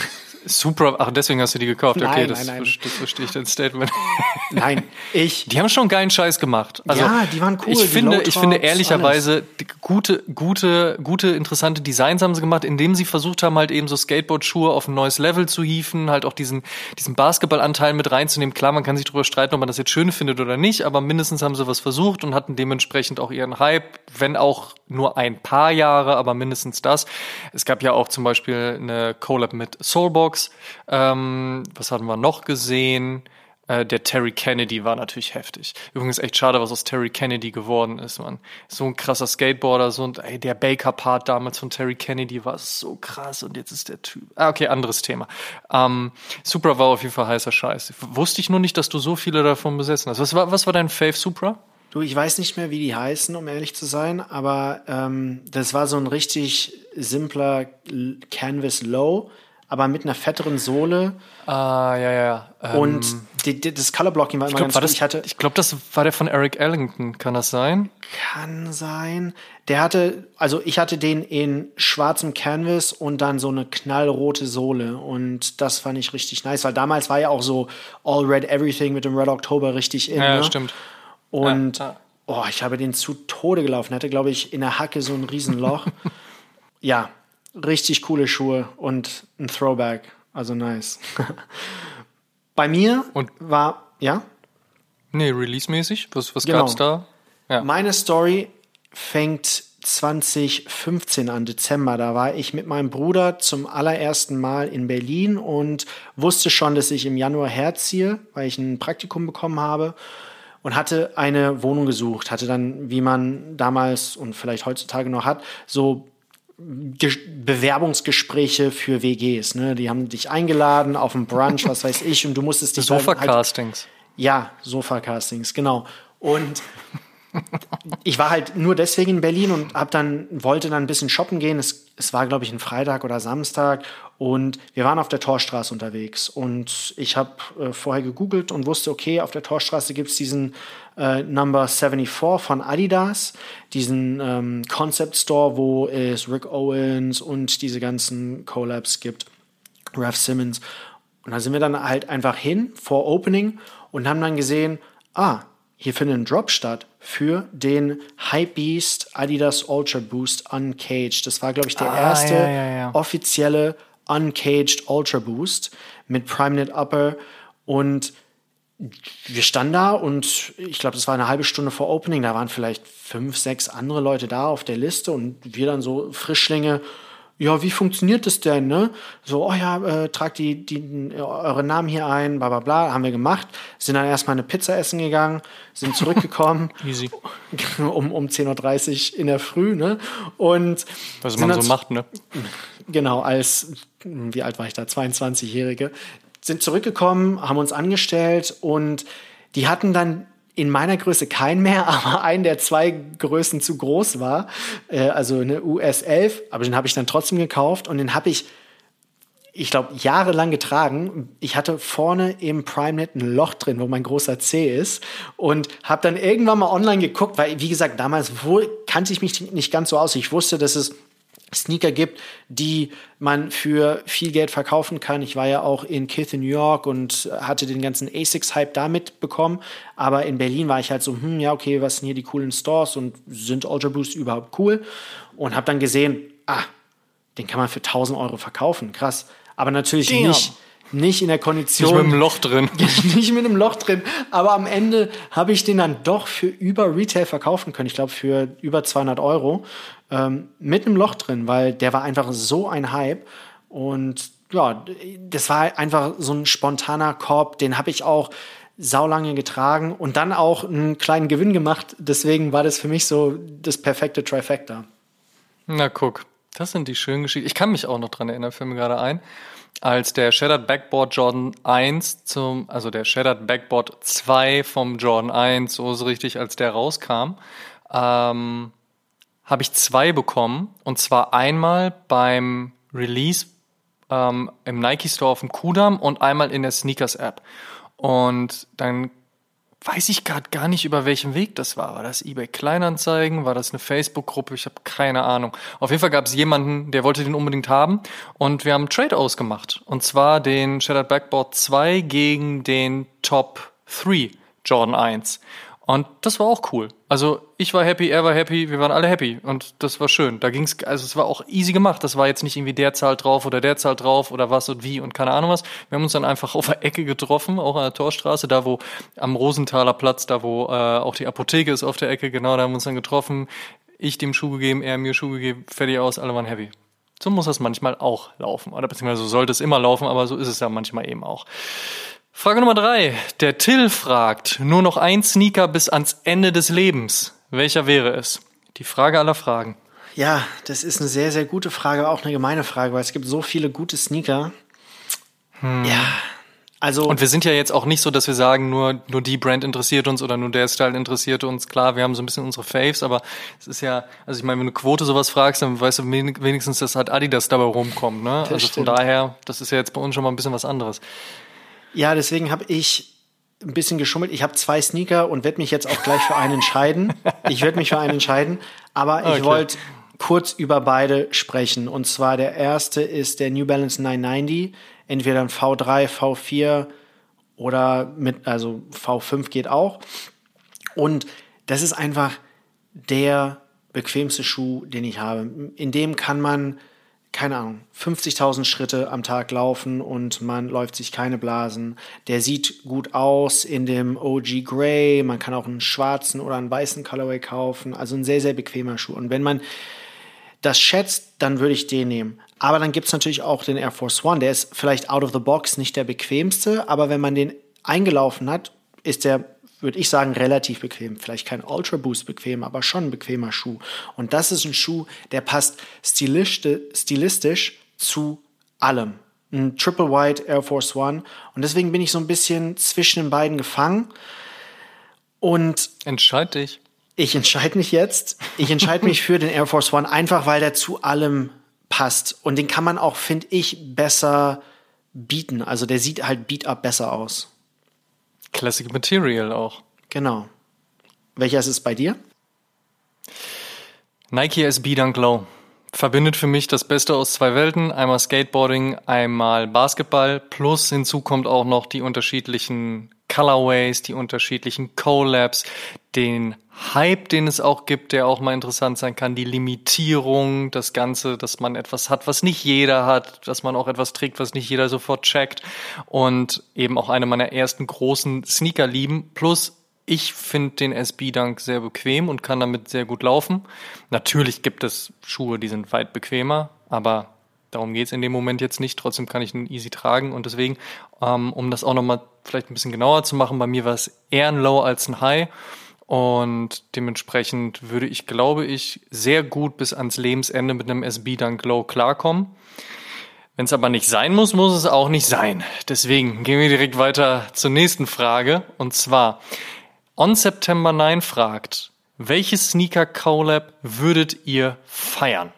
Super, ach, deswegen hast du die gekauft. Nein, okay, das, nein, nein. das verstehe ich dein Statement. Nein, ich. Die haben schon geilen Scheiß gemacht. Also, ja, die waren cool. Ich finde, ich finde ehrlicherweise gute, gute, gute, interessante Designs haben sie gemacht, indem sie versucht haben, halt eben so Skateboard-Schuhe auf ein neues Level zu hieven, halt auch diesen, diesen Basketballanteil mit reinzunehmen. Klar, man kann sich darüber streiten, ob man das jetzt schön findet oder nicht, aber mindestens haben sie was versucht und hatten dementsprechend auch ihren Hype, wenn auch nur ein paar Jahre, aber mindestens das. Es gab ja auch zum Beispiel eine Collab mit Soulbox Box. Ähm, was hatten wir noch gesehen? Äh, der Terry Kennedy war natürlich heftig. Übrigens echt schade, was aus Terry Kennedy geworden ist, man. So ein krasser Skateboarder, so ein, ey, der Baker-Part damals von Terry Kennedy war so krass und jetzt ist der Typ. Ah, okay, anderes Thema. Ähm, Supra war auf jeden Fall heißer Scheiß. Wusste ich nur nicht, dass du so viele davon besessen hast. Was war, was war dein Fave Supra? Du, ich weiß nicht mehr, wie die heißen, um ehrlich zu sein, aber ähm, das war so ein richtig simpler Canvas Low, aber mit einer fetteren Sohle. Ah, ja, ja. Ähm, und die, die, das Colorblocking war immer glaub, ganz war gut. das, Ich hatte, ich glaube, das war der von Eric Ellington. Kann das sein? kann sein. Der hatte, also ich hatte den in schwarzem Canvas und dann so eine knallrote Sohle. Und das fand ich richtig nice, weil damals war ja auch so All Red Everything mit dem Red October richtig in. Ja, ne? stimmt. Und Ja, ja. oh, ich habe den zu Tode gelaufen. Hatte, glaube ich, in der Hacke so ein Riesenloch. ja, richtig coole Schuhe und ein Throwback. Also nice. Bei mir Und- war, ja, Nee, release-mäßig. Was, was Genau. gab's da? Ja. meine Story fängt 2015 an, Dezember. Da war ich mit meinem Bruder zum allerersten Mal in Berlin und wusste schon, dass ich im Januar herziehe, weil ich ein Praktikum bekommen habe und hatte eine Wohnung gesucht. Hatte dann, wie man damals und vielleicht heutzutage noch hat, so Bewerbungsgespräche für WGs. Ne? Die haben dich eingeladen auf einen Brunch, was weiß ich, und du musstest dich halt Sofa-Castings. ja, Sofa-Castings, genau. Und ich war halt nur deswegen in Berlin und hab dann, wollte dann ein bisschen shoppen gehen. Es, es war, glaube ich, ein Freitag oder Samstag. Und wir waren auf der Torstraße unterwegs. Und ich habe äh, vorher gegoogelt und wusste, okay, auf der Torstraße gibt's diesen äh, Number 74 von Adidas, diesen ähm, Concept Store, wo es Rick Owens und diese ganzen Collabs gibt. Ralph Simmons. Und da sind wir dann halt einfach hin vor Opening und haben dann gesehen, ah, hier findet ein Drop statt für den Hypebeast Adidas Ultra Boost Uncaged. Das war, glaube ich, der Ah, erste ja, ja, ja. offizielle Uncaged Ultra Boost mit PrimeNet Upper und wir standen da und ich glaube, das war eine halbe Stunde vor Opening. Da waren vielleicht fünf, sechs andere Leute da auf der Liste und wir dann so Frischlinge. Ja, wie funktioniert das denn, ne? So, oh ja, äh, tragt die, die, eure Namen hier ein, bla bla bla, haben wir gemacht. Sind dann erstmal eine Pizza essen gegangen, sind zurückgekommen Easy. um, um 10.30 Uhr in der Früh, ne? Und Was man so macht, ne? genau, als, wie alt war ich da, 22-Jährige, sind zurückgekommen, haben uns angestellt und die hatten dann in meiner Größe keinen mehr, aber einen, der zwei Größen zu groß war, äh, also eine US 11, aber den habe ich dann trotzdem gekauft und den habe ich ich glaube, jahrelang getragen. Ich hatte vorne im PrimeNet ein Loch drin, wo mein großer C ist. Und habe dann irgendwann mal online geguckt, weil, wie gesagt, damals wohl kannte ich mich nicht ganz so aus. Ich wusste, dass es Sneaker gibt, die man für viel Geld verkaufen kann. Ich war ja auch in Kith in New York und hatte den ganzen ASICS-Hype da mitbekommen. Aber in Berlin war ich halt so, hm, ja, okay, was sind hier die coolen Stores und sind Ultra Boost überhaupt cool? Und habe dann gesehen, ah, den kann man für 1000 Euro verkaufen. Krass. Aber natürlich Damn. nicht, nicht in der Nicht Kondition. mit dem Loch drin. nicht mit einem Loch drin. Aber am Ende habe ich den dann doch für über Retail verkaufen können. Ich glaube, für über 200 Euro. Ähm, mit einem Loch drin, weil der war einfach so ein Hype. Und ja, das war einfach so ein spontaner Korb. Den habe ich auch saulange getragen und dann auch einen kleinen Gewinn gemacht. Deswegen war das für mich so das perfekte Trifecta. Na guck, das sind die schönen Geschichten. Ich kann mich auch noch dran erinnern, fällt mir gerade ein, als der Shattered Backboard Jordan 1 zum, also der Shattered Backboard 2 vom Jordan 1, so ist richtig, als der rauskam, ähm, habe ich zwei bekommen. Und zwar einmal beim Release ähm, im Nike Store auf dem Kudamm und einmal in der Sneakers App. Und dann weiß ich gerade gar nicht, über welchen Weg das war. War das eBay Kleinanzeigen? War das eine Facebook-Gruppe? Ich habe keine Ahnung. Auf jeden Fall gab es jemanden, der wollte den unbedingt haben und wir haben Trade ausgemacht. Und zwar den Shattered Backboard 2 gegen den Top 3 Jordan 1. Und das war auch cool. Also ich war happy, er war happy, wir waren alle happy und das war schön. Da ging's, also es war auch easy gemacht. Das war jetzt nicht irgendwie der zahlt drauf oder der zahlt drauf oder was und wie und keine Ahnung was. Wir haben uns dann einfach auf der Ecke getroffen, auch an der Torstraße, da wo am Rosenthaler Platz, da wo äh, auch die Apotheke ist auf der Ecke, genau, da haben wir uns dann getroffen. Ich dem Schuh gegeben, er mir Schuh gegeben, fertig aus, alle waren happy. So muss das manchmal auch laufen. Oder beziehungsweise so sollte es immer laufen, aber so ist es ja manchmal eben auch. Frage Nummer drei. Der Till fragt, nur noch ein Sneaker bis ans Ende des Lebens. Welcher wäre es? Die Frage aller Fragen. Ja, das ist eine sehr, sehr gute Frage, auch eine gemeine Frage, weil es gibt so viele gute Sneaker. Hm. Ja, also und wir sind ja jetzt auch nicht so, dass wir sagen, nur, nur die Brand interessiert uns oder nur der Style interessiert uns. Klar, wir haben so ein bisschen unsere Faves, aber es ist ja, also ich meine, wenn du Quote sowas fragst, dann weißt du wenigstens, dass halt Adidas dabei rumkommt. Ne? Das also stimmt. von daher, das ist ja jetzt bei uns schon mal ein bisschen was anderes. Ja, deswegen habe ich ein bisschen geschummelt. Ich habe zwei Sneaker und werde mich jetzt auch gleich für einen entscheiden. Ich werde mich für einen entscheiden, aber ich okay. wollte kurz über beide sprechen. Und zwar der erste ist der New Balance 990 entweder ein V3, V4 oder mit, also V5 geht auch. Und das ist einfach der bequemste Schuh, den ich habe. In dem kann man, keine Ahnung, 50.000 Schritte am Tag laufen und man läuft sich keine Blasen. Der sieht gut aus in dem OG Grey. Man kann auch einen schwarzen oder einen weißen Colorway kaufen. Also ein sehr, sehr bequemer Schuh. Und wenn man das schätzt, dann würde ich den nehmen. Aber dann gibt es natürlich auch den Air Force One. Der ist vielleicht out of the box nicht der bequemste, aber wenn man den eingelaufen hat, ist der, würde ich sagen, relativ bequem. Vielleicht kein Ultra Boost bequem, aber schon ein bequemer Schuh. Und das ist ein Schuh, der passt stilistisch zu allem. Ein Triple White Air Force One. Und deswegen bin ich so ein bisschen zwischen den beiden gefangen. Und. Entscheid dich. Ich entscheide mich jetzt. Ich entscheide mich für den Air Force One, einfach weil der zu allem passt. Und den kann man auch, finde ich, besser bieten. Also der sieht halt Beat-Up besser aus. Classic Material auch. Genau. Welcher ist es bei dir? Nike SB Dunk Low. Verbindet für mich das Beste aus zwei Welten. Einmal Skateboarding, einmal Basketball. Plus hinzu kommt auch noch die unterschiedlichen Colorways, die unterschiedlichen Collabs, den Hype, den es auch gibt, der auch mal interessant sein kann, die Limitierung, das Ganze, dass man etwas hat, was nicht jeder hat, dass man auch etwas trägt, was nicht jeder sofort checkt und eben auch eine meiner ersten großen Sneaker lieben. Plus ich finde den SB Dunk sehr bequem und kann damit sehr gut laufen. Natürlich gibt es Schuhe, die sind weit bequemer, aber darum geht's in dem Moment jetzt nicht. Trotzdem kann ich ihn easy tragen und deswegen, ähm, um das auch nochmal vielleicht ein bisschen genauer zu machen, bei mir war es eher ein Low als ein High. Und dementsprechend würde ich, glaube ich, sehr gut bis ans Lebensende mit einem SB Dunk Low klarkommen. Wenn es aber nicht sein muss, muss es auch nicht sein. Deswegen gehen wir direkt weiter zur nächsten Frage. Und zwar, On September 9 fragt, welches Sneaker Collab würdet ihr feiern?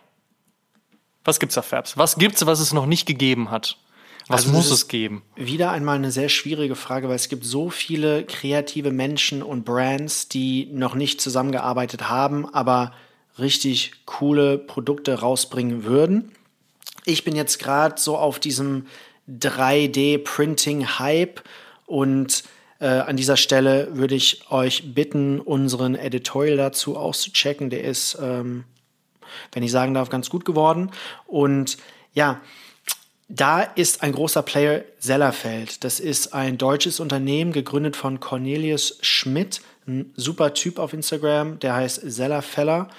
Was gibt's da, Fabs? Was gibt's, was es noch nicht gegeben hat? Was also muss es geben? Wieder einmal eine sehr schwierige Frage, weil es gibt so viele kreative Menschen und Brands, die noch nicht zusammengearbeitet haben, aber richtig coole Produkte rausbringen würden. Ich bin jetzt gerade so auf diesem 3D-Printing-Hype und äh, an dieser Stelle würde ich euch bitten, unseren Editorial dazu auszuchecken. Der ist, ähm, wenn ich sagen darf, ganz gut geworden. Und ja, da ist ein großer Player Sellerfeld. Das ist ein deutsches Unternehmen, gegründet von Cornelius Schmidt, ein super Typ auf Instagram, der heißt Sellerfeller.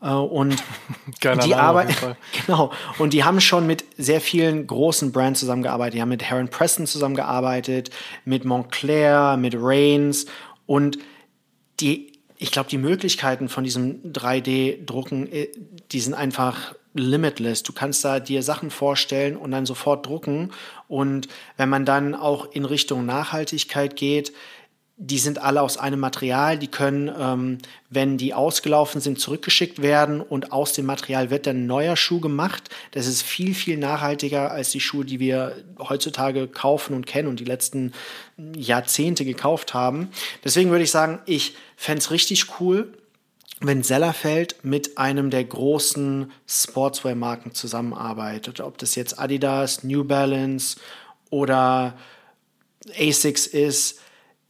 Äh, und die arbeiten, genau. Und die haben schon mit sehr vielen großen Brands zusammengearbeitet. Die haben mit Heron Preston zusammengearbeitet, mit Montclair, mit Reigns. Und die, ich glaube, die Möglichkeiten von diesem 3D-Drucken, äh, die sind einfach limitless. Du kannst da dir Sachen vorstellen und dann sofort drucken. Und wenn man dann auch in Richtung Nachhaltigkeit geht, die sind alle aus einem Material, die können, ähm, wenn die ausgelaufen sind, zurückgeschickt werden und aus dem Material wird dann ein neuer Schuh gemacht. Das ist viel, viel nachhaltiger als die Schuhe, die wir heutzutage kaufen und kennen und die letzten Jahrzehnte gekauft haben. Deswegen würde ich sagen, ich fände es richtig cool, wenn Sellerfeld mit einem der großen Sportswear-Marken zusammenarbeitet, ob das jetzt Adidas, New Balance oder Asics ist,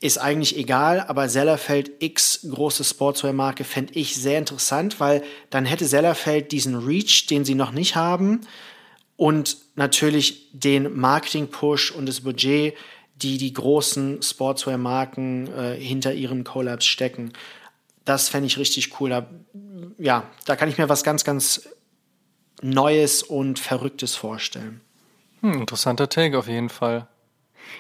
ist eigentlich egal, aber Sellerfeld X, große Sportswear-Marke, fände ich sehr interessant, weil dann hätte Sellerfeld diesen Reach, den sie noch nicht haben und natürlich den Marketing-Push und das Budget, die die großen Sportswear-Marken äh, hinter ihren Collabs stecken. Das fände ich richtig cool. Da, ja, da kann ich mir was ganz, ganz Neues und Verrücktes vorstellen. Hm, interessanter Take auf jeden Fall.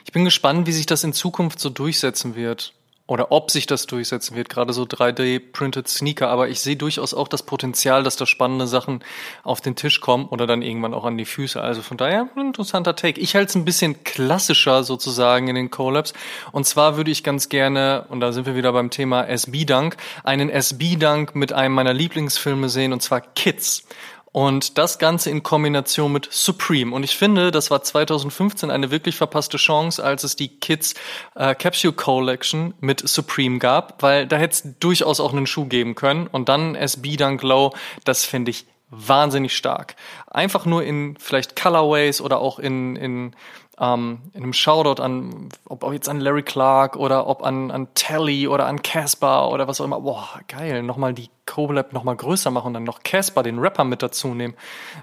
Ich bin gespannt, wie sich das in Zukunft so durchsetzen wird oder ob sich das durchsetzen wird, gerade so 3D-printed Sneaker. Aber ich sehe durchaus auch das Potenzial, dass da spannende Sachen auf den Tisch kommen oder dann irgendwann auch an die Füße. Also von daher ein interessanter Take. Ich halte es ein bisschen klassischer sozusagen in den Collabs. Und zwar würde ich ganz gerne, und da sind wir wieder beim Thema SB-Dunk, einen SB-Dunk mit einem meiner Lieblingsfilme sehen, und zwar Kids. Und das Ganze in Kombination mit Supreme. Und ich finde, das war 2015 eine wirklich verpasste Chance, als es die Kids äh, Capsule Collection mit Supreme gab, weil da hätte es durchaus auch einen Schuh geben können. Und dann SB Dunk Low, das finde ich wahnsinnig stark. Einfach nur in vielleicht Colorways oder auch in, in ähm, in einem Shoutout an, ob jetzt an Larry Clark oder ob an, an Telly oder an Casper oder was auch immer. Boah, geil, nochmal die Collab nochmal größer machen und dann noch Casper, den Rapper, mit dazu nehmen.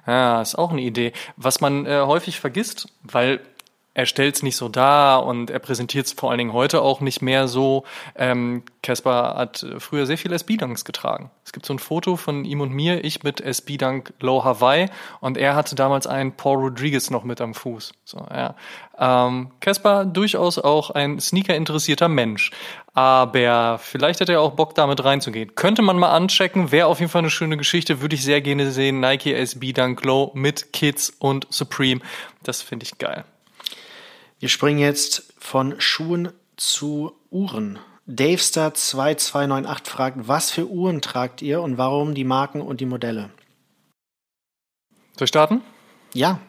Ja, ist auch eine Idee. Was man äh, häufig vergisst, weil er stellt es nicht so dar und er präsentiert es vor allen Dingen heute auch nicht mehr so. Ähm, Caspar hat früher sehr viel SB-Dunks getragen. Es gibt so ein Foto von ihm und mir, ich mit SB-Dunk Low Hawaii und er hatte damals einen Paul Rodriguez noch mit am Fuß. So, ja. Ähm, Caspar durchaus auch ein Sneaker-interessierter Mensch, aber vielleicht hätte er auch Bock damit reinzugehen. Könnte man mal anchecken, wäre auf jeden Fall eine schöne Geschichte, würde ich sehr gerne sehen. Nike SB Dunk Low mit Kids und Supreme. Das finde ich geil. Wir springen jetzt von Schuhen zu Uhren. Davestar2298 fragt, was für Uhren tragt ihr und warum die Marken und die Modelle? Soll ich starten? Ja.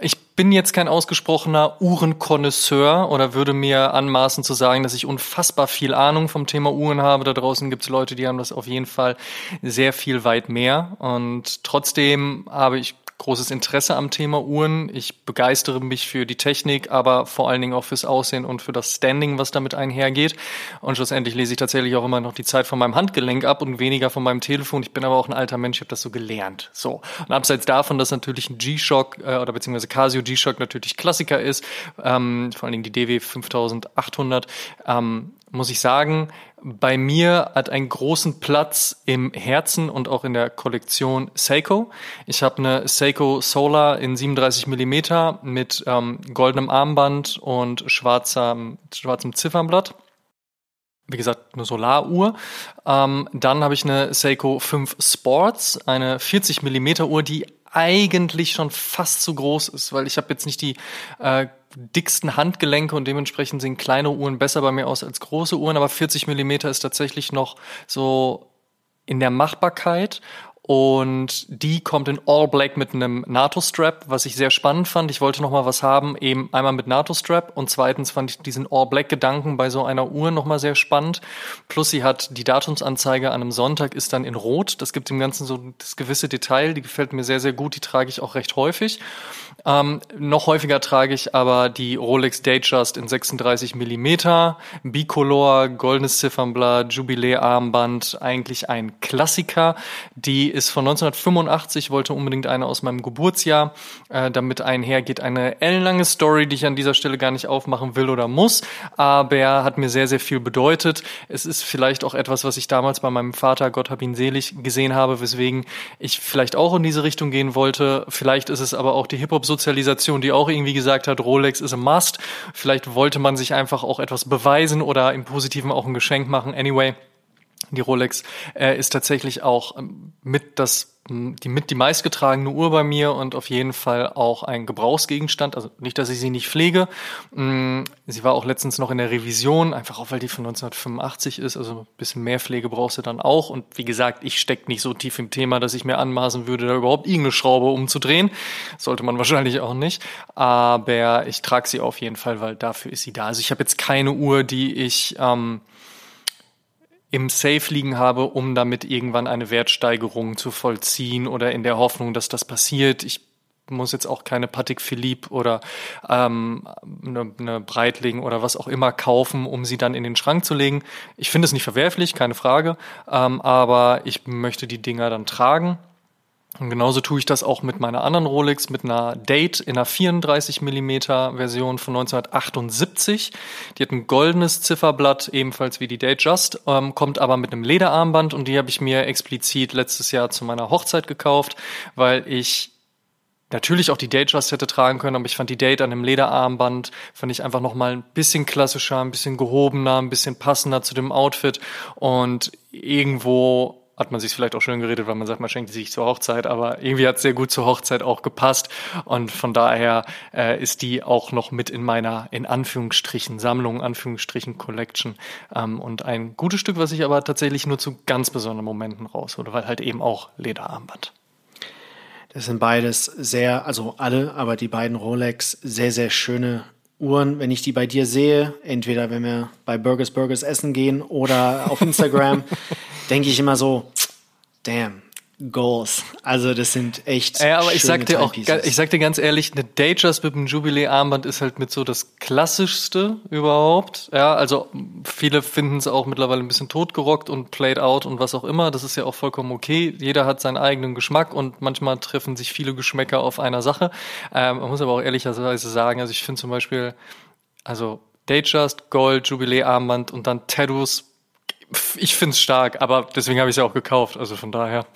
Ich bin jetzt kein ausgesprochener Uhrenkonnoisseur oder würde mir anmaßen zu sagen, dass ich unfassbar viel Ahnung vom Thema Uhren habe. Da draußen gibt es Leute, die haben das auf jeden Fall sehr viel weit mehr. Und trotzdem habe ich großes Interesse am Thema Uhren. Ich begeistere mich für die Technik, aber vor allen Dingen auch fürs Aussehen und für das Standing, was damit einhergeht. Und schlussendlich lese ich tatsächlich auch immer noch die Zeit von meinem Handgelenk ab und weniger von meinem Telefon. Ich bin aber auch ein alter Mensch, ich habe das so gelernt. So. Und abseits davon, dass natürlich ein G-Shock äh, oder beziehungsweise Casio G-Shock natürlich Klassiker ist, ähm, vor allen Dingen die DW 5800, ähm, muss ich sagen, bei mir hat einen großen Platz im Herzen und auch in der Kollektion Seiko. Ich habe eine Seiko Solar in 37 Millimeter mit ähm, goldenem Armband und schwarzem, schwarzem Ziffernblatt. Wie gesagt, eine Solaruhr. Ähm, dann habe ich eine Seiko 5 Sports, eine 40 Millimeter Uhr, die eigentlich schon fast zu groß ist, weil ich habe jetzt nicht die äh, dicksten Handgelenke und dementsprechend sehen kleine Uhren besser bei mir aus als große Uhren, aber 40 Millimeter ist tatsächlich noch so in der Machbarkeit und die kommt in All Black mit einem NATO-Strap, was ich sehr spannend fand. Ich wollte noch mal was haben, eben einmal mit NATO-Strap und zweitens fand ich diesen All Black-Gedanken bei so einer Uhr noch mal sehr spannend. Plus sie hat die Datumsanzeige an einem Sonntag ist dann in Rot. Das gibt dem Ganzen so das gewisse Detail. Die gefällt mir sehr, sehr gut. Die trage ich auch recht häufig. Ähm, noch häufiger trage ich aber die Rolex Datejust in 36 Millimeter, Bicolor, goldenes Ziffernblatt, Jubiläe-Armband, eigentlich ein Klassiker. Die ist von 1985, wollte unbedingt eine aus meinem Geburtsjahr. Äh, damit einhergeht eine ellenlange Story, die ich an dieser Stelle gar nicht aufmachen will oder muss, aber hat mir sehr, sehr viel bedeutet. Es ist vielleicht auch etwas, was ich damals bei meinem Vater, Gott hab ihn selig, gesehen habe, weswegen ich vielleicht auch in diese Richtung gehen wollte. Vielleicht ist es aber auch die Hip-Hop Sozialisation, die auch irgendwie gesagt hat, Rolex ist a must. Vielleicht wollte man sich einfach auch etwas beweisen oder im Positiven auch ein Geschenk machen. Anyway, die Rolex äh, ist tatsächlich auch ähm, mit das die mit die meistgetragene Uhr bei mir und auf jeden Fall auch ein Gebrauchsgegenstand. Also nicht, dass ich sie nicht pflege. Sie war auch letztens noch in der Revision, einfach auch weil die von 1985 ist. Also ein bisschen mehr Pflege brauchst du dann auch. Und wie gesagt, ich stecke nicht so tief im Thema, dass ich mir anmaßen würde, da überhaupt irgendeine Schraube umzudrehen. Sollte man wahrscheinlich auch nicht. Aber ich trage sie auf jeden Fall, weil dafür ist sie da. Also ich habe jetzt keine Uhr, die ich ähm, im Safe liegen habe, um damit irgendwann eine Wertsteigerung zu vollziehen oder in der Hoffnung, dass das passiert. Ich muss jetzt auch keine Patek Philippe oder ähm, eine, eine Breitling oder was auch immer kaufen, um sie dann in den Schrank zu legen. Ich finde es nicht verwerflich, keine Frage, ähm, aber ich möchte die Dinger dann tragen Und genauso tue ich das auch mit meiner anderen Rolex, mit einer Date in einer 34 Millimeter Version von 1978. Die hat ein goldenes Zifferblatt, ebenfalls wie die Date Just, ähm, kommt aber mit einem Lederarmband und die habe ich mir explizit letztes Jahr zu meiner Hochzeit gekauft, weil ich natürlich auch die Date Just hätte tragen können, aber ich fand die Date an einem Lederarmband, fand ich einfach nochmal ein bisschen klassischer, ein bisschen gehobener, ein bisschen passender zu dem Outfit und irgendwo hat man sich vielleicht auch schön geredet, weil man sagt, man schenkt sich zur Hochzeit, aber irgendwie hat es sehr gut zur Hochzeit auch gepasst und von daher äh, ist die auch noch mit in meiner, in Anführungsstrichen, Sammlung, Anführungsstrichen Collection ähm, und ein gutes Stück, was ich aber tatsächlich nur zu ganz besonderen Momenten raushole, weil halt eben auch Lederarmband. Das sind beides sehr, also alle, aber die beiden Rolex sehr, sehr schöne Uhren, wenn ich die bei dir sehe, entweder wenn wir bei Burgers Burgers essen gehen oder auf Instagram, denke ich immer so, damn, Goals. Also das sind echt. Ja, aber ich sag dir auch, ich sag dir ganz ehrlich, eine Datejust mit einem Jubiläe-Armband ist halt mit so das klassischste überhaupt. Ja, also viele finden es auch mittlerweile ein bisschen totgerockt und played out und was auch immer. Das ist ja auch vollkommen okay. Jeder hat seinen eigenen Geschmack und manchmal treffen sich viele Geschmäcker auf einer Sache. Ähm, man muss aber auch ehrlicherweise sagen, also ich finde zum Beispiel, also Datejust, Gold, Jubiläe-Armband und dann Tattoos ich finde es stark, aber deswegen habe ich es ja auch gekauft. Also von daher.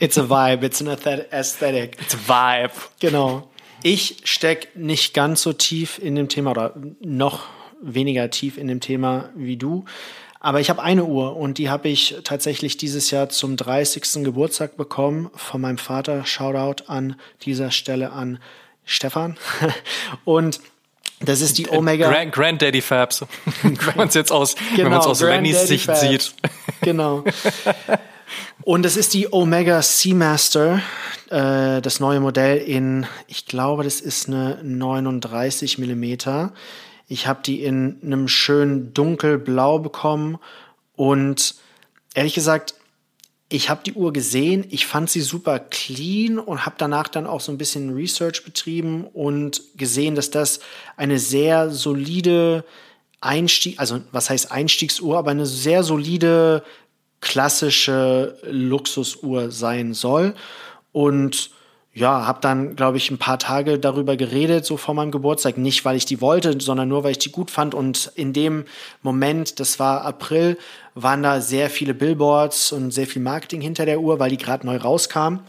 It's a vibe, it's an aesthetic. It's a vibe. Genau. Ich stecke nicht ganz so tief in dem Thema oder noch weniger tief in dem Thema wie du. Aber ich habe eine Uhr und die habe ich tatsächlich dieses Jahr zum 30. Geburtstag bekommen von meinem Vater. Shoutout an dieser Stelle an Stefan. und das ist die Omega. Grand, Granddaddy Fabs. wenn man es jetzt aus, genau, wenn man es aus Lennys Sicht Fabs. sieht. Genau. Und es ist die Omega Seamaster, äh, das neue Modell in, ich glaube, das ist eine 39 Millimeter. Ich habe die in einem schönen dunkelblau bekommen und ehrlich gesagt, ich habe die Uhr gesehen, ich fand sie super clean und habe danach dann auch so ein bisschen Research betrieben und gesehen, dass das eine sehr solide Einstieg, also was heißt Einstiegsuhr, aber eine sehr solide klassische Luxusuhr sein soll und ja, habe dann, glaube ich, ein paar Tage darüber geredet, so vor meinem Geburtstag. Nicht, weil ich die wollte, sondern nur, weil ich die gut fand. Und in dem Moment, das war April, waren da sehr viele Billboards und sehr viel Marketing hinter der Uhr, weil die gerade neu rauskam.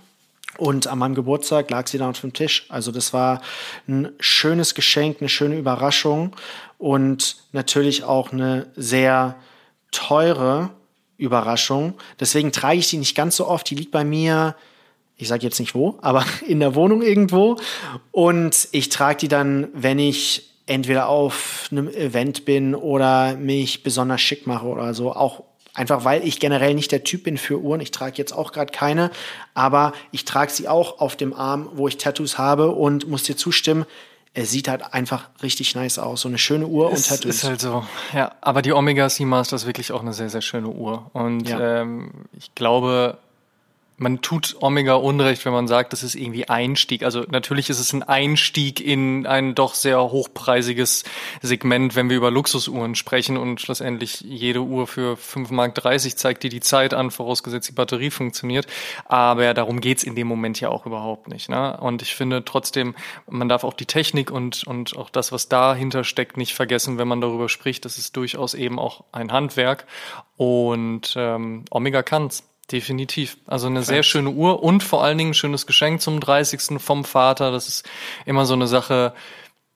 Und an meinem Geburtstag lag sie dann auf dem Tisch. Also das war ein schönes Geschenk, eine schöne Überraschung und natürlich auch eine sehr teure Überraschung. Deswegen trage ich die nicht ganz so oft. Die liegt bei mir ich sage jetzt nicht wo, aber in der Wohnung irgendwo. Und ich trage die dann, wenn ich entweder auf einem Event bin oder mich besonders schick mache oder so. Auch einfach, weil ich generell nicht der Typ bin für Uhren. Ich trage jetzt auch gerade keine, aber ich trage sie auch auf dem Arm, wo ich Tattoos habe und muss dir zustimmen. Es sieht halt einfach richtig nice aus. So eine schöne Uhr und Tattoos. Ist halt so. Ja, aber die Omega Seamaster ist wirklich auch eine sehr, sehr schöne Uhr. Und ja. ähm, ich glaube, man tut Omega Unrecht, wenn man sagt, das ist irgendwie Einstieg. Also natürlich ist es ein Einstieg in ein doch sehr hochpreisiges Segment, wenn wir über Luxusuhren sprechen und schlussendlich jede Uhr für 5,30 Mark zeigt dir die Zeit an, vorausgesetzt die Batterie funktioniert. Aber darum geht's in dem Moment ja auch überhaupt nicht. Ne? Und ich finde trotzdem, man darf auch die Technik und, und auch das, was dahinter steckt, nicht vergessen, wenn man darüber spricht. Das ist durchaus eben auch ein Handwerk. Und ähm, Omega kann's. Definitiv. Also eine Thanks. sehr schöne Uhr und vor allen Dingen ein schönes Geschenk zum 30. vom Vater. Das ist immer so eine Sache,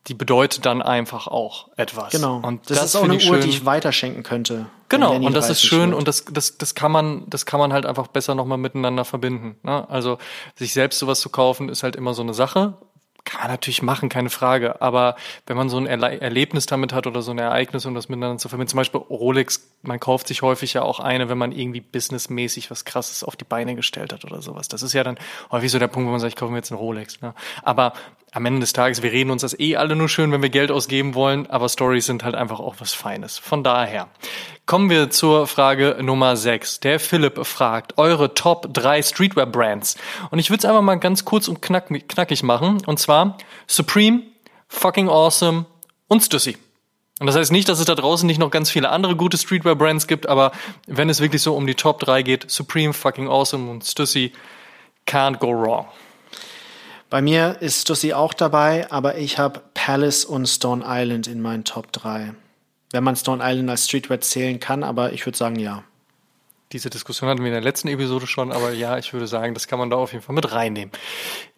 die bedeutet dann einfach auch etwas. Genau. Und das, das ist auch eine Uhr, die ich weiterschenken könnte. Genau. Und das ist schön wird. und das, das, das kann man, das kann man halt einfach besser nochmal miteinander verbinden. Ne? Also sich selbst sowas zu kaufen ist halt immer so eine Sache. Kann man natürlich machen, keine Frage. Aber wenn man so ein Erle Erlebnis damit hat oder so ein Ereignis, um das miteinander zu verbinden, zum Beispiel Rolex, man kauft sich häufig ja auch eine, wenn man irgendwie businessmäßig was Krasses auf die Beine gestellt hat oder sowas. Das ist ja dann häufig so der Punkt, wo man sagt, ich kaufe mir jetzt einen Rolex. Ne? Aber am Ende des Tages, wir reden uns das eh alle nur schön, wenn wir Geld ausgeben wollen, aber Stories sind halt einfach auch was Feines. Von daher kommen wir zur Frage Nummer 6. Der Philipp fragt, eure Top 3 Streetwear-Brands. Und ich würde es einfach mal ganz kurz und knack, knackig machen. Und zwar Supreme, Fucking Awesome und Stussy. Und das heißt nicht, dass es da draußen nicht noch ganz viele andere gute Streetwear-Brands gibt, aber wenn es wirklich so um die Top 3 geht, Supreme, Fucking Awesome und Stussy, Can't go wrong. Bei mir ist Stussy auch dabei, aber ich habe Palace und Stone Island in meinen Top 3. Wenn man Stone Island als Streetwear zählen kann, aber ich würde sagen ja. Diese Diskussion hatten wir in der letzten Episode schon, aber ja, ich würde sagen, das kann man da auf jeden Fall mit reinnehmen.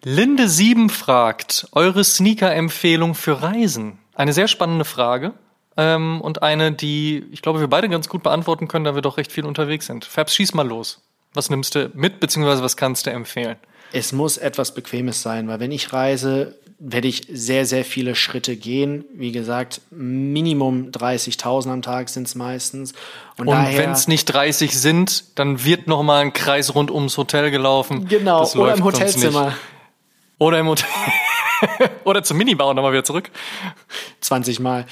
Linde 7 fragt, eure Sneaker-Empfehlung für Reisen? Eine sehr spannende Frage ähm, und eine, die ich glaube, wir beide ganz gut beantworten können, da wir doch recht viel unterwegs sind. Fabs, schieß mal los. Was nimmst du mit, beziehungsweise was kannst du empfehlen? Es muss etwas Bequemes sein, weil wenn ich reise, werde ich sehr, sehr viele Schritte gehen. Wie gesagt, Minimum 30.000 am Tag sind es meistens. Und, und wenn es nicht 30 sind, dann wird noch mal ein Kreis rund ums Hotel gelaufen. Genau, das oder im Hotelzimmer. Oder im Hotel. oder zum Minibau nochmal wieder zurück. 20 Mal.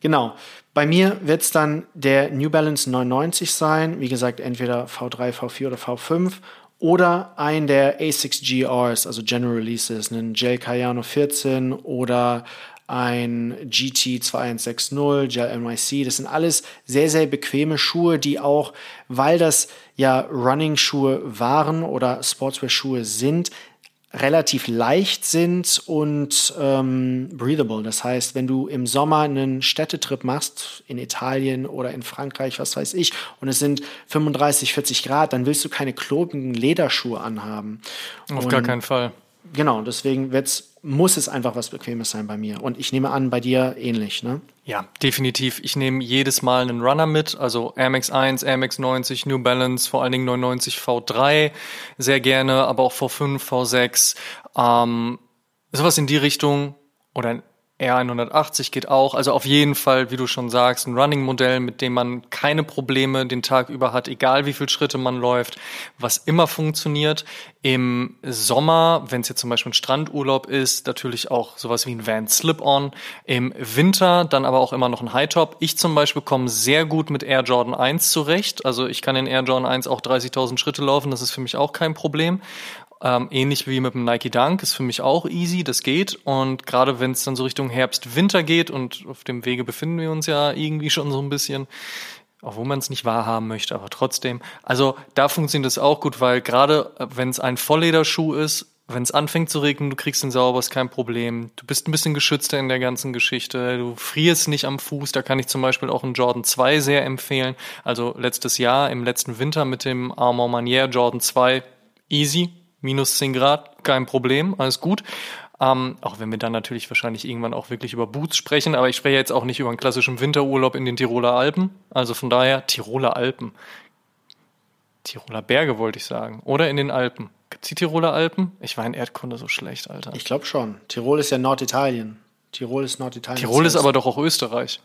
Genau. Bei mir wird es dann der New Balance 99 sein. Wie gesagt, entweder V3, V4 oder V5 oder ein der A6 GRs, also General Releases, einen Gel Cayano 14 oder ein GT 2160, Gel MIC. Das sind alles sehr, sehr bequeme Schuhe, die auch, weil das ja Running-Schuhe waren oder Sportswear-Schuhe sind, relativ leicht sind und ähm, breathable. Das heißt, wenn du im Sommer einen Städtetrip machst, in Italien oder in Frankreich, was weiß ich, und es sind 35, 40 Grad, dann willst du keine klobigen Lederschuhe anhaben. Auf und gar keinen Fall. Genau, deswegen wird's, muss es einfach was Bequemes sein bei mir. Und ich nehme an, bei dir ähnlich, ne? Ja, definitiv. Ich nehme jedes Mal einen Runner mit, also Air Max 1, Air Max 90, New Balance, vor allen Dingen 99 V3, sehr gerne, aber auch V5, V6. Ähm, sowas in die Richtung oder R180 geht auch. Also auf jeden Fall, wie du schon sagst, ein Running-Modell, mit dem man keine Probleme den Tag über hat, egal wie viele Schritte man läuft, was immer funktioniert. Im Sommer, wenn es jetzt zum Beispiel ein Strandurlaub ist, natürlich auch sowas wie ein Van Slip-On. Im Winter dann aber auch immer noch ein High-Top. Ich zum Beispiel komme sehr gut mit Air Jordan 1 zurecht. Also ich kann in Air Jordan 1 auch 30.000 Schritte laufen. Das ist für mich auch kein Problem. Ähm, ähnlich wie mit dem Nike Dunk ist für mich auch easy, das geht. Und gerade wenn es dann so Richtung Herbst, Winter geht und auf dem Wege befinden wir uns ja irgendwie schon so ein bisschen, obwohl man es nicht wahrhaben möchte, aber trotzdem. Also da funktioniert es auch gut, weil gerade äh, wenn es ein Volllederschuh ist, wenn es anfängt zu regnen, du kriegst ihn sauber, ist kein Problem. Du bist ein bisschen geschützter in der ganzen Geschichte. Du frierst nicht am Fuß. Da kann ich zum Beispiel auch einen Jordan 2 sehr empfehlen. Also letztes Jahr, im letzten Winter mit dem Armand Manier Jordan 2, easy minus 10 Grad, kein Problem, alles gut. Ähm, auch wenn wir dann natürlich wahrscheinlich irgendwann auch wirklich über Boots sprechen, aber ich spreche jetzt auch nicht über einen klassischen Winterurlaub in den Tiroler Alpen. Also von daher Tiroler Alpen. Tiroler Berge wollte ich sagen. Oder in den Alpen. Gibt's die Tiroler Alpen? Ich war in Erdkunde so schlecht, Alter. Ich glaube schon. Tirol ist ja Norditalien. Tirol ist Norditalien. Tirol ist aber doch auch Österreich.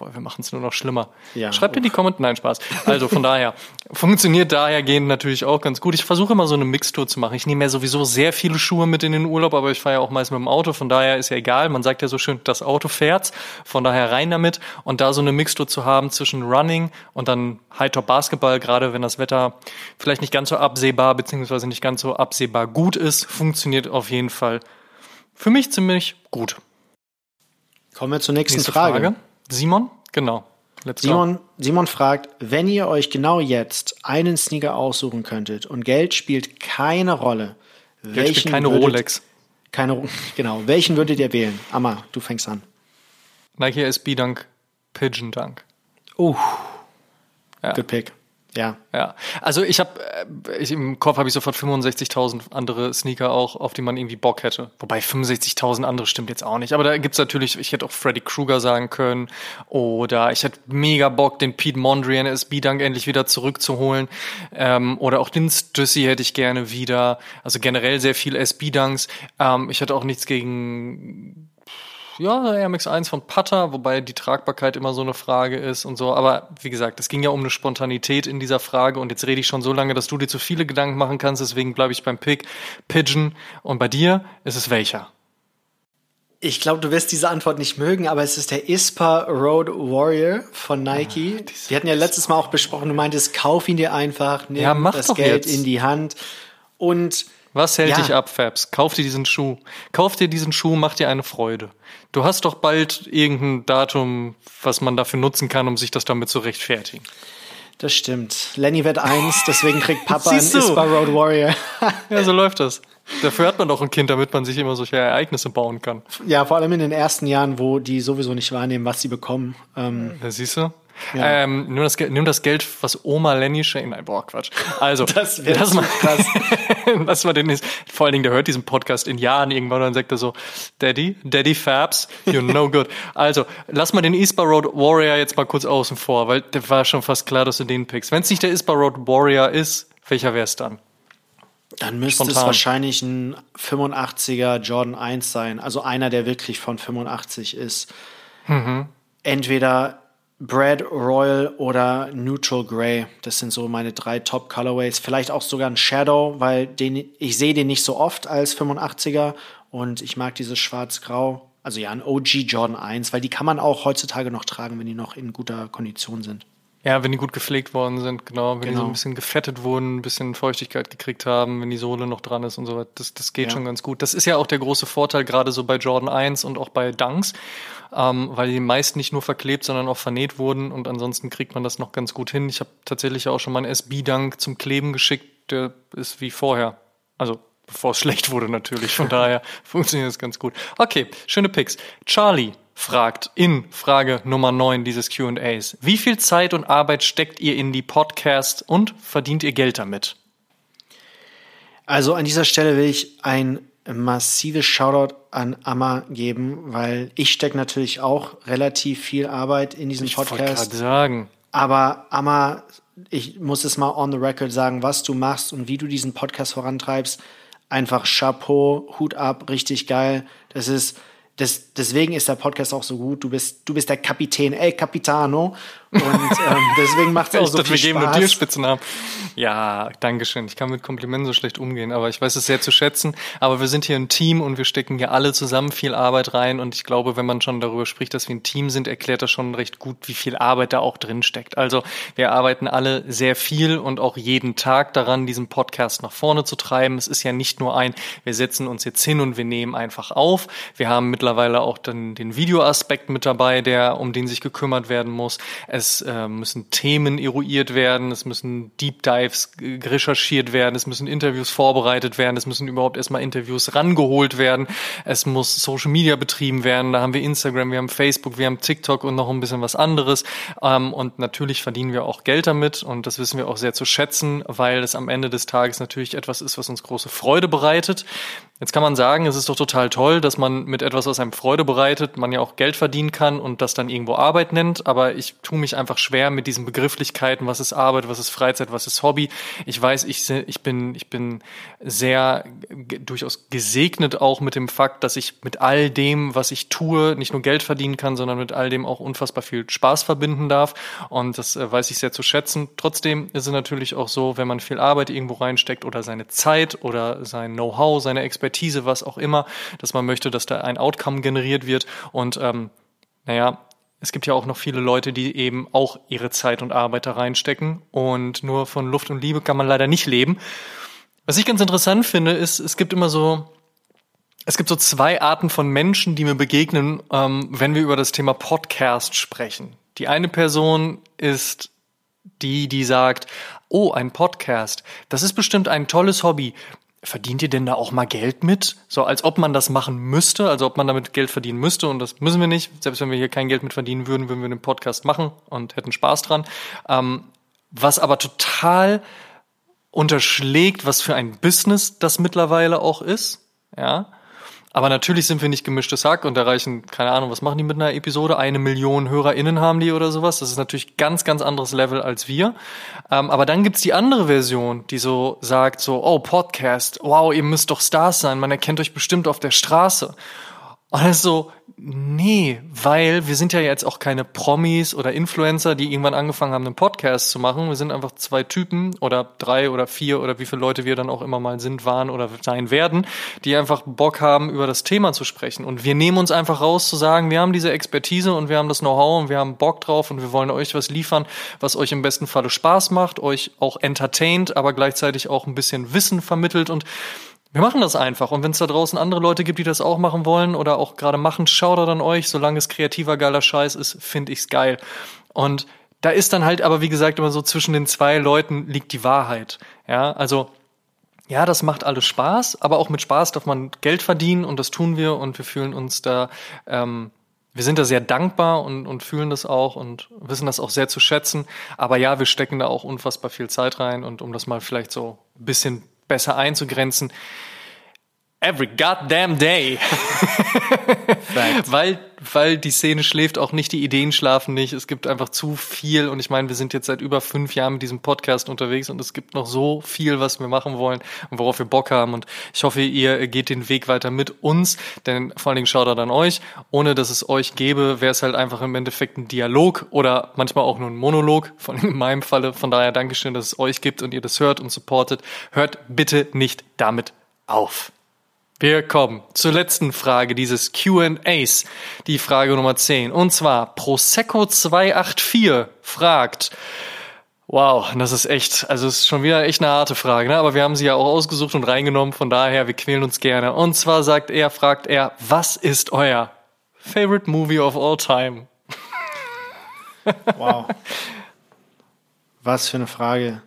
Boah, wir machen es nur noch schlimmer. Ja, Schreibt in die Kommentare. Nein, Spaß. Also von daher, funktioniert dahergehend natürlich auch ganz gut. Ich versuche immer so eine Mixtour zu machen. Ich nehme ja sowieso sehr viele Schuhe mit in den Urlaub, aber ich fahre ja auch meist mit dem Auto. Von daher ist ja egal. Man sagt ja so schön, das Auto fährt. Von daher rein damit. Und da so eine Mixtour zu haben zwischen Running und dann High-Top Basketball, gerade wenn das Wetter vielleicht nicht ganz so absehbar beziehungsweise nicht ganz so absehbar gut ist, funktioniert auf jeden Fall für mich ziemlich gut. Kommen wir zur nächsten Nächste Frage. Frage. Simon? Genau. Let's Simon, Simon fragt, wenn ihr euch genau jetzt einen Sneaker aussuchen könntet und Geld spielt keine Rolle, Geld welchen spielt keine würdet, Rolex. Keine, genau, welchen würdet ihr wählen? Amma, du fängst an. Nike SB Dunk, Pigeon Dunk. Uh, ja. good pick. Ja. Ja. Also ich habe ich, im Kopf habe ich sofort 65.000 andere Sneaker auch, auf die man irgendwie Bock hätte. Wobei 65.000 andere stimmt jetzt auch nicht. Aber da gibt's natürlich, ich hätte auch Freddy Krueger sagen können oder ich hätte mega Bock, den Pete Mondrian SB Dunk endlich wieder zurückzuholen. Ähm, oder auch den Stussy hätte ich gerne wieder. Also generell sehr viel SB Dunks. Ähm, ich hätte auch nichts gegen ja, Air Max 1 von Putter, wobei die Tragbarkeit immer so eine Frage ist und so. Aber wie gesagt, es ging ja um eine Spontanität in dieser Frage und jetzt rede ich schon so lange, dass du dir zu viele Gedanken machen kannst, deswegen bleibe ich beim Pick Pigeon. Und bei dir ist es welcher? Ich glaube, du wirst diese Antwort nicht mögen, aber es ist der ISPA Road Warrior von Nike. Ah, Wir hatten ja letztes Mal auch besprochen, du meintest, kauf ihn dir einfach, nimm ja, das Geld jetzt. in die Hand und was hält ja. dich ab, Fabs? Kauf dir diesen Schuh. Kauf dir diesen Schuh, mach dir eine Freude. Du hast doch bald irgendein Datum, was man dafür nutzen kann, um sich das damit zu rechtfertigen. Das stimmt. Lenny wird eins, deswegen kriegt Papa einen Siehst? Ispa Road Warrior. Ja, so läuft das. Dafür hat man doch ein Kind, damit man sich immer solche Ereignisse bauen kann. ja, vor allem in den ersten Jahren, wo die sowieso nicht wahrnehmen, was sie bekommen. Ähm, Ja, siehst du? Ja. Ähm, nimm, das, Geld- nimm das Geld, was Oma Lenny schenkt. Nein, boah, Quatsch. Also, Das wär lass zu mal, krass. lass mal den, ist- vor allen Dingen, der hört diesen Podcast in Jahren irgendwann und dann sagt er so, Daddy, Daddy Fabs, you're no good. Also, lass mal den Ispa Road Warrior jetzt mal kurz außen vor, weil der war schon fast klar, dass du den pickst. Wenn es nicht der Ispa Road Warrior ist, welcher wär's dann? Dann müsste es Spontan. wahrscheinlich ein 85er Jordan 1 sein. Also einer, der wirklich von 85 ist. Entweder Brad Royal oder Neutral Grey. Das sind so meine drei Top Colorways. Vielleicht auch sogar ein Shadow, weil den, ich sehe den nicht so oft als 85er und ich mag dieses Schwarz-Grau. Also ja, ein OG Jordan 1, weil die kann man auch heutzutage noch tragen, wenn die noch in guter Kondition sind. Ja, wenn die gut gepflegt worden sind, genau. Wenn die so Genau. ein bisschen gefettet wurden, ein bisschen Feuchtigkeit gekriegt haben, wenn die Sohle noch dran ist und so weiter. Das, das geht Ja. schon ganz gut. Das ist ja auch der große Vorteil, gerade so bei Jordan 1 und auch bei Dunks, ähm, weil die meist nicht nur verklebt, sondern auch vernäht wurden und ansonsten kriegt man das noch ganz gut hin. Ich habe tatsächlich auch schon mal einen SB-Dunk zum Kleben geschickt, der ist wie vorher. Also bevor es schlecht wurde natürlich. Von daher funktioniert das ganz gut. Okay, schöne Picks. Charlie fragt in Frage Nummer 9 dieses Q&As. Wie viel Zeit und Arbeit steckt ihr in die Podcasts und verdient ihr Geld damit? Also an dieser Stelle will ich ein massives Shoutout an Amma geben, weil ich stecke natürlich auch relativ viel Arbeit in diesem Ich wollte Podcast. gerade sagen. Aber Amma, ich muss es mal on the record sagen, was du machst und wie du diesen Podcast vorantreibst. Einfach Chapeau, Hut ab, richtig geil. Das ist, das, deswegen ist der Podcast auch so gut. Du bist, du bist der Kapitän, El Capitano. Und ähm, deswegen macht es auch so dachte, viel wir geben nur dir Spaß. Spitznamen. Ja, Dankeschön. Ich kann mit Komplimenten so schlecht umgehen, aber ich weiß es sehr zu schätzen. Aber wir sind hier ein Team und wir stecken hier alle zusammen viel Arbeit rein. Und ich glaube, wenn man schon darüber spricht, dass wir ein Team sind, erklärt das schon recht gut, wie viel Arbeit da auch drin steckt. Also wir arbeiten alle sehr viel und auch jeden Tag daran, diesen Podcast nach vorne zu treiben. Es ist ja nicht nur ein, wir setzen uns jetzt hin und wir nehmen einfach auf. Wir haben mittlerweile auch dann den Videoaspekt mit dabei, der, um den sich gekümmert werden muss. Es äh, müssen Themen eruiert werden, es müssen Deep Dives recherchiert werden, es müssen Interviews vorbereitet werden, es müssen überhaupt erstmal Interviews rangeholt werden, es muss Social Media betrieben werden, da haben wir Instagram, wir haben Facebook, wir haben TikTok und noch ein bisschen was anderes. Ähm, und natürlich verdienen wir auch Geld damit und das wissen wir auch sehr zu schätzen, weil es am Ende des Tages natürlich etwas ist, was uns große Freude bereitet. Jetzt kann man sagen, es ist doch total toll, dass man mit etwas, was einem Freude bereitet, man ja auch Geld verdienen kann und das dann irgendwo Arbeit nennt. Aber ich tue mich einfach schwer mit diesen Begrifflichkeiten, was ist Arbeit, was ist Freizeit, was ist Hobby. Ich weiß, ich, ich bin, ich bin sehr durchaus gesegnet auch mit dem Fakt, dass ich mit all dem, was ich tue, nicht nur Geld verdienen kann, sondern mit all dem auch unfassbar viel Spaß verbinden darf. Und das äh, weiß ich sehr zu schätzen. Trotzdem ist es natürlich auch so, wenn man viel Arbeit irgendwo reinsteckt oder seine Zeit oder sein Know-how, seine Expertise, was auch immer, dass man möchte, dass da ein Outcome generiert wird. Und ähm, naja, es gibt ja auch noch viele Leute, die eben auch ihre Zeit und Arbeit da reinstecken. Und nur von Luft und Liebe kann man leider nicht leben. Was ich ganz interessant finde, ist, es gibt immer so, es gibt so zwei Arten von Menschen, die mir begegnen, ähm, wenn wir über das Thema Podcast sprechen. Die eine Person ist die, die sagt, oh, ein Podcast, das ist bestimmt ein tolles Hobby. Verdient ihr denn da auch mal Geld mit? So als ob man das machen müsste, also ob man damit Geld verdienen müsste und das müssen wir nicht. Selbst wenn wir hier kein Geld mit verdienen würden, würden wir den Podcast machen und hätten Spaß dran. Ähm, was aber total unterschlägt, was für ein Business das mittlerweile auch ist. Ja. Aber natürlich sind wir nicht gemischtes Hack und erreichen, keine Ahnung, was machen die mit einer Episode? Eine Million HörerInnen haben die oder sowas. Das ist natürlich ganz, ganz anderes Level als wir. Ähm, aber dann gibt's die andere Version, die so sagt, so, oh, Podcast, wow, ihr müsst doch Stars sein, man erkennt euch bestimmt auf der Straße. Und das ist so, nee, weil wir sind ja jetzt auch keine Promis oder Influencer, die irgendwann angefangen haben, einen Podcast zu machen. Wir sind einfach zwei Typen oder drei oder vier oder wie viele Leute wir dann auch immer mal sind, waren oder sein werden, die einfach Bock haben, über das Thema zu sprechen. Und wir nehmen uns einfach raus zu sagen, wir haben diese Expertise und wir haben das Know-how und wir haben Bock drauf und wir wollen euch was liefern, was euch im besten Falle Spaß macht, euch auch entertaint, aber gleichzeitig auch ein bisschen Wissen vermittelt und wir machen das einfach. Und wenn es da draußen andere Leute gibt, die das auch machen wollen oder auch gerade machen, schaut an euch. Solange es kreativer, geiler Scheiß ist, finde ich's geil. Und da ist dann halt aber, wie gesagt, immer so zwischen den zwei Leuten liegt die Wahrheit. Ja, also, ja, das macht alles Spaß, aber auch mit Spaß darf man Geld verdienen und das tun wir und wir fühlen uns da, ähm, wir sind da sehr dankbar und, und fühlen das auch und wissen das auch sehr zu schätzen. Aber ja, wir stecken da auch unfassbar viel Zeit rein und um das mal vielleicht so ein bisschen besser einzugrenzen, Every goddamn day. weil, weil die Szene schläft auch nicht, die Ideen schlafen nicht. Es gibt einfach zu viel. Und ich meine, wir sind jetzt seit über fünf Jahren mit diesem Podcast unterwegs und es gibt noch so viel, was wir machen wollen und worauf wir Bock haben. Und ich hoffe, ihr geht den Weg weiter mit uns. Denn vor allen Dingen er an euch. Ohne dass es euch gäbe, wäre es halt einfach im Endeffekt ein Dialog oder manchmal auch nur ein Monolog. Von in meinem Falle. Von daher Dankeschön, dass es euch gibt und ihr das hört und supportet. Hört bitte nicht damit auf. Wir kommen zur letzten Frage dieses Q&As, die Frage Nummer 10. Und zwar Prosecco 284 fragt, wow, das ist echt, also es ist schon wieder echt eine harte Frage, ne? aber wir haben sie ja auch ausgesucht und reingenommen, von daher, wir quälen uns gerne. Und zwar sagt er, fragt er, was ist euer favorite movie of all time? Wow. Was für eine Frage.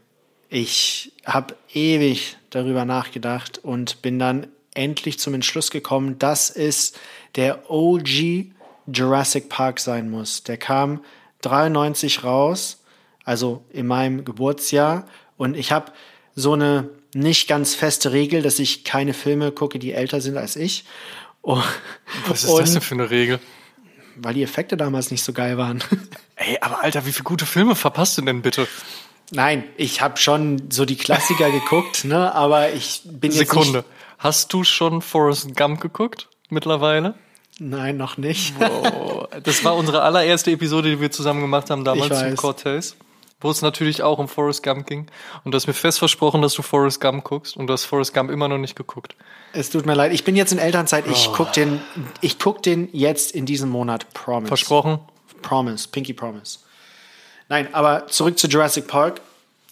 Ich habe ewig darüber nachgedacht und bin dann endlich zum Entschluss gekommen, dass es der OG Jurassic Park sein muss. Der kam 93 raus, also in meinem Geburtsjahr. Und ich habe so eine nicht ganz feste Regel, dass ich keine Filme gucke, die älter sind als ich. Oh, Was ist und, das denn für eine Regel? Weil die Effekte damals nicht so geil waren. Ey, aber Alter, wie viele gute Filme verpasst du denn bitte? Nein, ich habe schon so die Klassiker geguckt, ne? Aber ich bin Sekunde. jetzt nicht Hast du schon Forrest Gump geguckt mittlerweile? Nein, noch nicht. Wow. Das war unsere allererste Episode, die wir zusammen gemacht haben damals zum Cortez, wo es natürlich auch um Forrest Gump ging. Und du hast mir fest versprochen, dass du Forrest Gump guckst und du hast Forrest Gump immer noch nicht geguckt. Es tut mir leid. Ich bin jetzt in Elternzeit. Ich oh. guck den, ich guck den jetzt in diesem Monat. Promise. Versprochen? Promise. Pinky Promise. Nein, aber zurück zu Jurassic Park.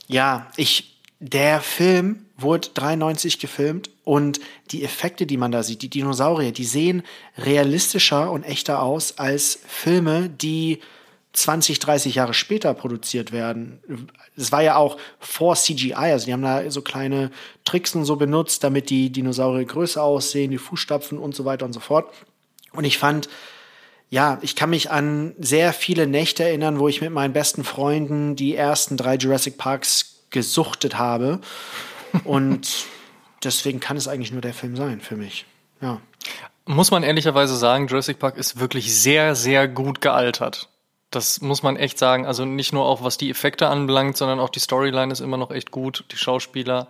Ja, ich, der Film wurde 93 gefilmt und die Effekte, die man da sieht, die Dinosaurier, die sehen realistischer und echter aus als Filme, die 20, 30 Jahre später produziert werden. Es war ja auch vor CGI, also die haben da so kleine Tricks und so benutzt, damit die Dinosaurier größer aussehen, die Fußstapfen und so weiter und so fort. Und ich fand, ja, ich kann mich an sehr viele Nächte erinnern, wo ich mit meinen besten Freunden die ersten drei Jurassic Parks gesuchtet habe. Und deswegen kann es eigentlich nur der Film sein für mich. Ja. Muss man ehrlicherweise sagen, Jurassic Park ist wirklich sehr, sehr gut gealtert. Das muss man echt sagen. Also nicht nur auch was die Effekte anbelangt, sondern auch die Storyline ist immer noch echt gut. Die Schauspieler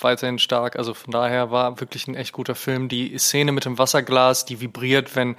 weiterhin stark. Also von daher war wirklich ein echt guter Film. Die Szene mit dem Wasserglas, die vibriert, wenn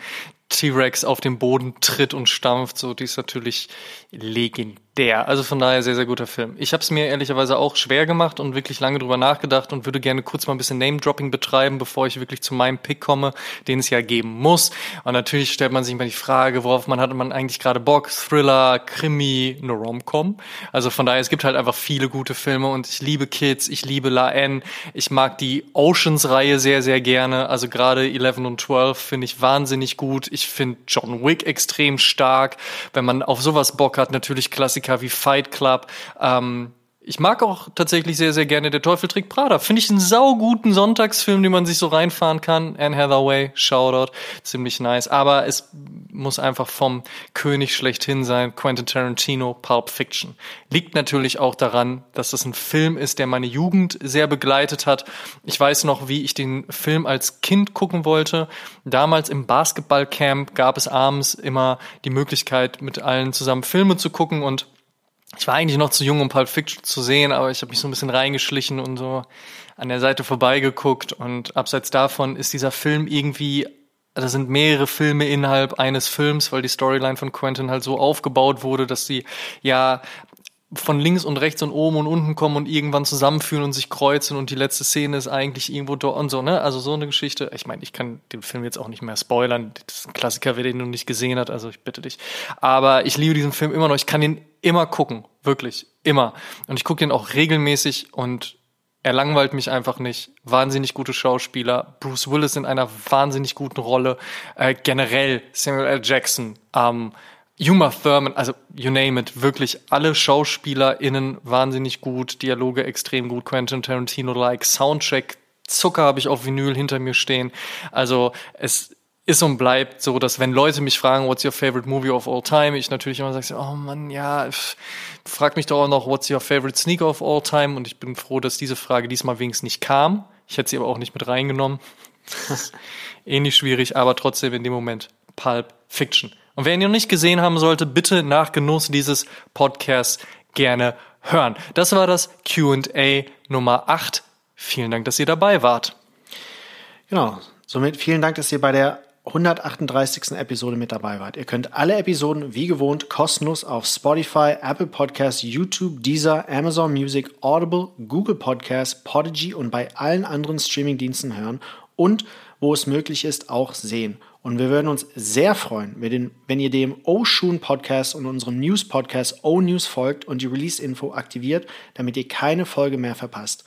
T-Rex auf den Boden tritt und stampft, so die ist natürlich legendär der. Also von daher sehr, sehr guter Film. Ich habe es mir ehrlicherweise auch schwer gemacht und wirklich lange drüber nachgedacht und würde gerne kurz mal ein bisschen Name-Dropping betreiben, bevor ich wirklich zu meinem Pick komme, den es ja geben muss. Und natürlich stellt man sich mal die Frage, worauf man hat man eigentlich gerade Bock? Thriller, Krimi, eine Rom-Com. Also von daher, es gibt halt einfach viele gute Filme und ich liebe Kids, ich liebe La N, ich mag die Oceans-Reihe sehr, sehr gerne. Also gerade 11 und 12 finde ich wahnsinnig gut. Ich finde John Wick extrem stark. Wenn man auf sowas Bock hat, natürlich Klassiker Klassiker wie Fight Club. Ähm, ich mag auch tatsächlich sehr, sehr gerne Der Teufel trägt Prada. Finde ich einen sauguten Sonntagsfilm, den man sich so reinfahren kann. Anne Hathaway, Shoutout, ziemlich nice. Aber es muss einfach vom König schlechthin sein, Quentin Tarantino, Pulp Fiction. Liegt natürlich auch daran, dass das ein Film ist, der meine Jugend sehr begleitet hat. Ich weiß noch, wie ich den Film als Kind gucken wollte. Damals im Basketballcamp gab es abends immer die Möglichkeit, mit allen zusammen Filme zu gucken und ich war eigentlich noch zu jung, um Pulp Fiction zu sehen, aber ich habe mich so ein bisschen reingeschlichen und so an der Seite vorbeigeguckt. Und abseits davon ist dieser Film irgendwie, da sind mehrere Filme innerhalb eines Films, weil die Storyline von Quentin halt so aufgebaut wurde, dass sie ja von links und rechts und oben und unten kommen und irgendwann zusammenführen und sich kreuzen und die letzte Szene ist eigentlich irgendwo dort und so, ne? Also so eine Geschichte. Ich meine, ich kann den Film jetzt auch nicht mehr spoilern. Das ist ein Klassiker, wer den noch nicht gesehen hat, also ich bitte dich. Aber ich liebe diesen Film immer noch. Ich kann ihn immer gucken. Wirklich. Immer. Und ich gucke ihn auch regelmäßig und er langweilt mich einfach nicht. Wahnsinnig gute Schauspieler. Bruce Willis in einer wahnsinnig guten Rolle. Äh, generell Samuel L. Jackson. Ähm, Uma Thurman, also you name it, wirklich alle SchauspielerInnen wahnsinnig gut, Dialoge extrem gut, Quentin Tarantino-like, Soundtrack, Zucker habe ich auf Vinyl hinter mir stehen. Also es ist und bleibt so, dass wenn Leute mich fragen, what's your favorite movie of all time, ich natürlich immer sage, oh man, ja, frag mich doch auch noch, what's your favorite sneaker of all time? Und ich bin froh, dass diese Frage diesmal wenigstens nicht kam. Ich hätte sie aber auch nicht mit reingenommen. Ähnlich schwierig, aber trotzdem in dem Moment Pulp Fiction. Und wer ihn noch nicht gesehen haben sollte, bitte nach Genuss dieses Podcasts gerne hören. Das war das Q&A Nummer 8. Vielen Dank, dass ihr dabei wart. Genau. Somit vielen Dank, dass ihr bei der 138. Episode mit dabei wart. Ihr könnt alle Episoden wie gewohnt kostenlos auf Spotify, Apple Podcasts, YouTube, Deezer, Amazon Music, Audible, Google Podcasts, Podigy und bei allen anderen Streamingdiensten hören und wo es möglich ist, auch sehen. Und wir würden uns sehr freuen, wenn ihr dem O-Shoon Podcast und unserem News Podcast O-News folgt und die Release-Info aktiviert, damit ihr keine Folge mehr verpasst.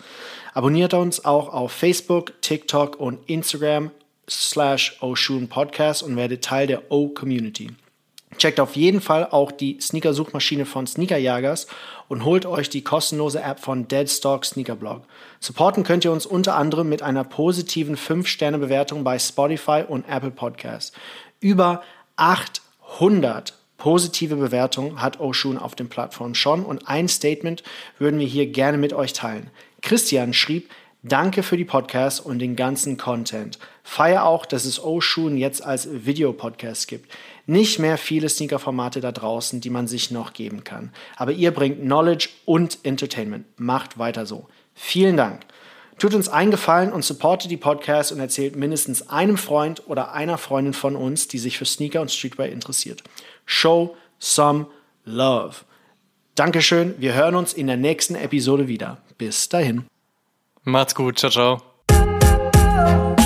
Abonniert uns auch auf Facebook, TikTok und Instagram slash Oshun Podcast und werdet Teil der O-Community. Checkt auf jeden Fall auch die Sneaker-Suchmaschine von Sneakerjagers und holt euch die kostenlose App von Deadstock Sneakerblog. Supporten könnt ihr uns unter anderem mit einer positiven 5-Sterne-Bewertung bei Spotify und Apple Podcasts. Über 800 positive Bewertungen hat Oshun auf den Plattformen schon und ein Statement würden wir hier gerne mit euch teilen. Christian schrieb, Danke für die Podcasts und den ganzen Content. Feier auch, dass es Oshun jetzt als Videopodcast gibt. Nicht mehr viele Sneaker-Formate da draußen, die man sich noch geben kann. Aber ihr bringt Knowledge und Entertainment. Macht weiter so. Vielen Dank. Tut uns einen Gefallen und supportet die Podcasts und erzählt mindestens einem Freund oder einer Freundin von uns, die sich für Sneaker und Streetwear interessiert. Show some love. Dankeschön. Wir hören uns in der nächsten Episode wieder. Bis dahin. Macht's gut. Ciao, ciao.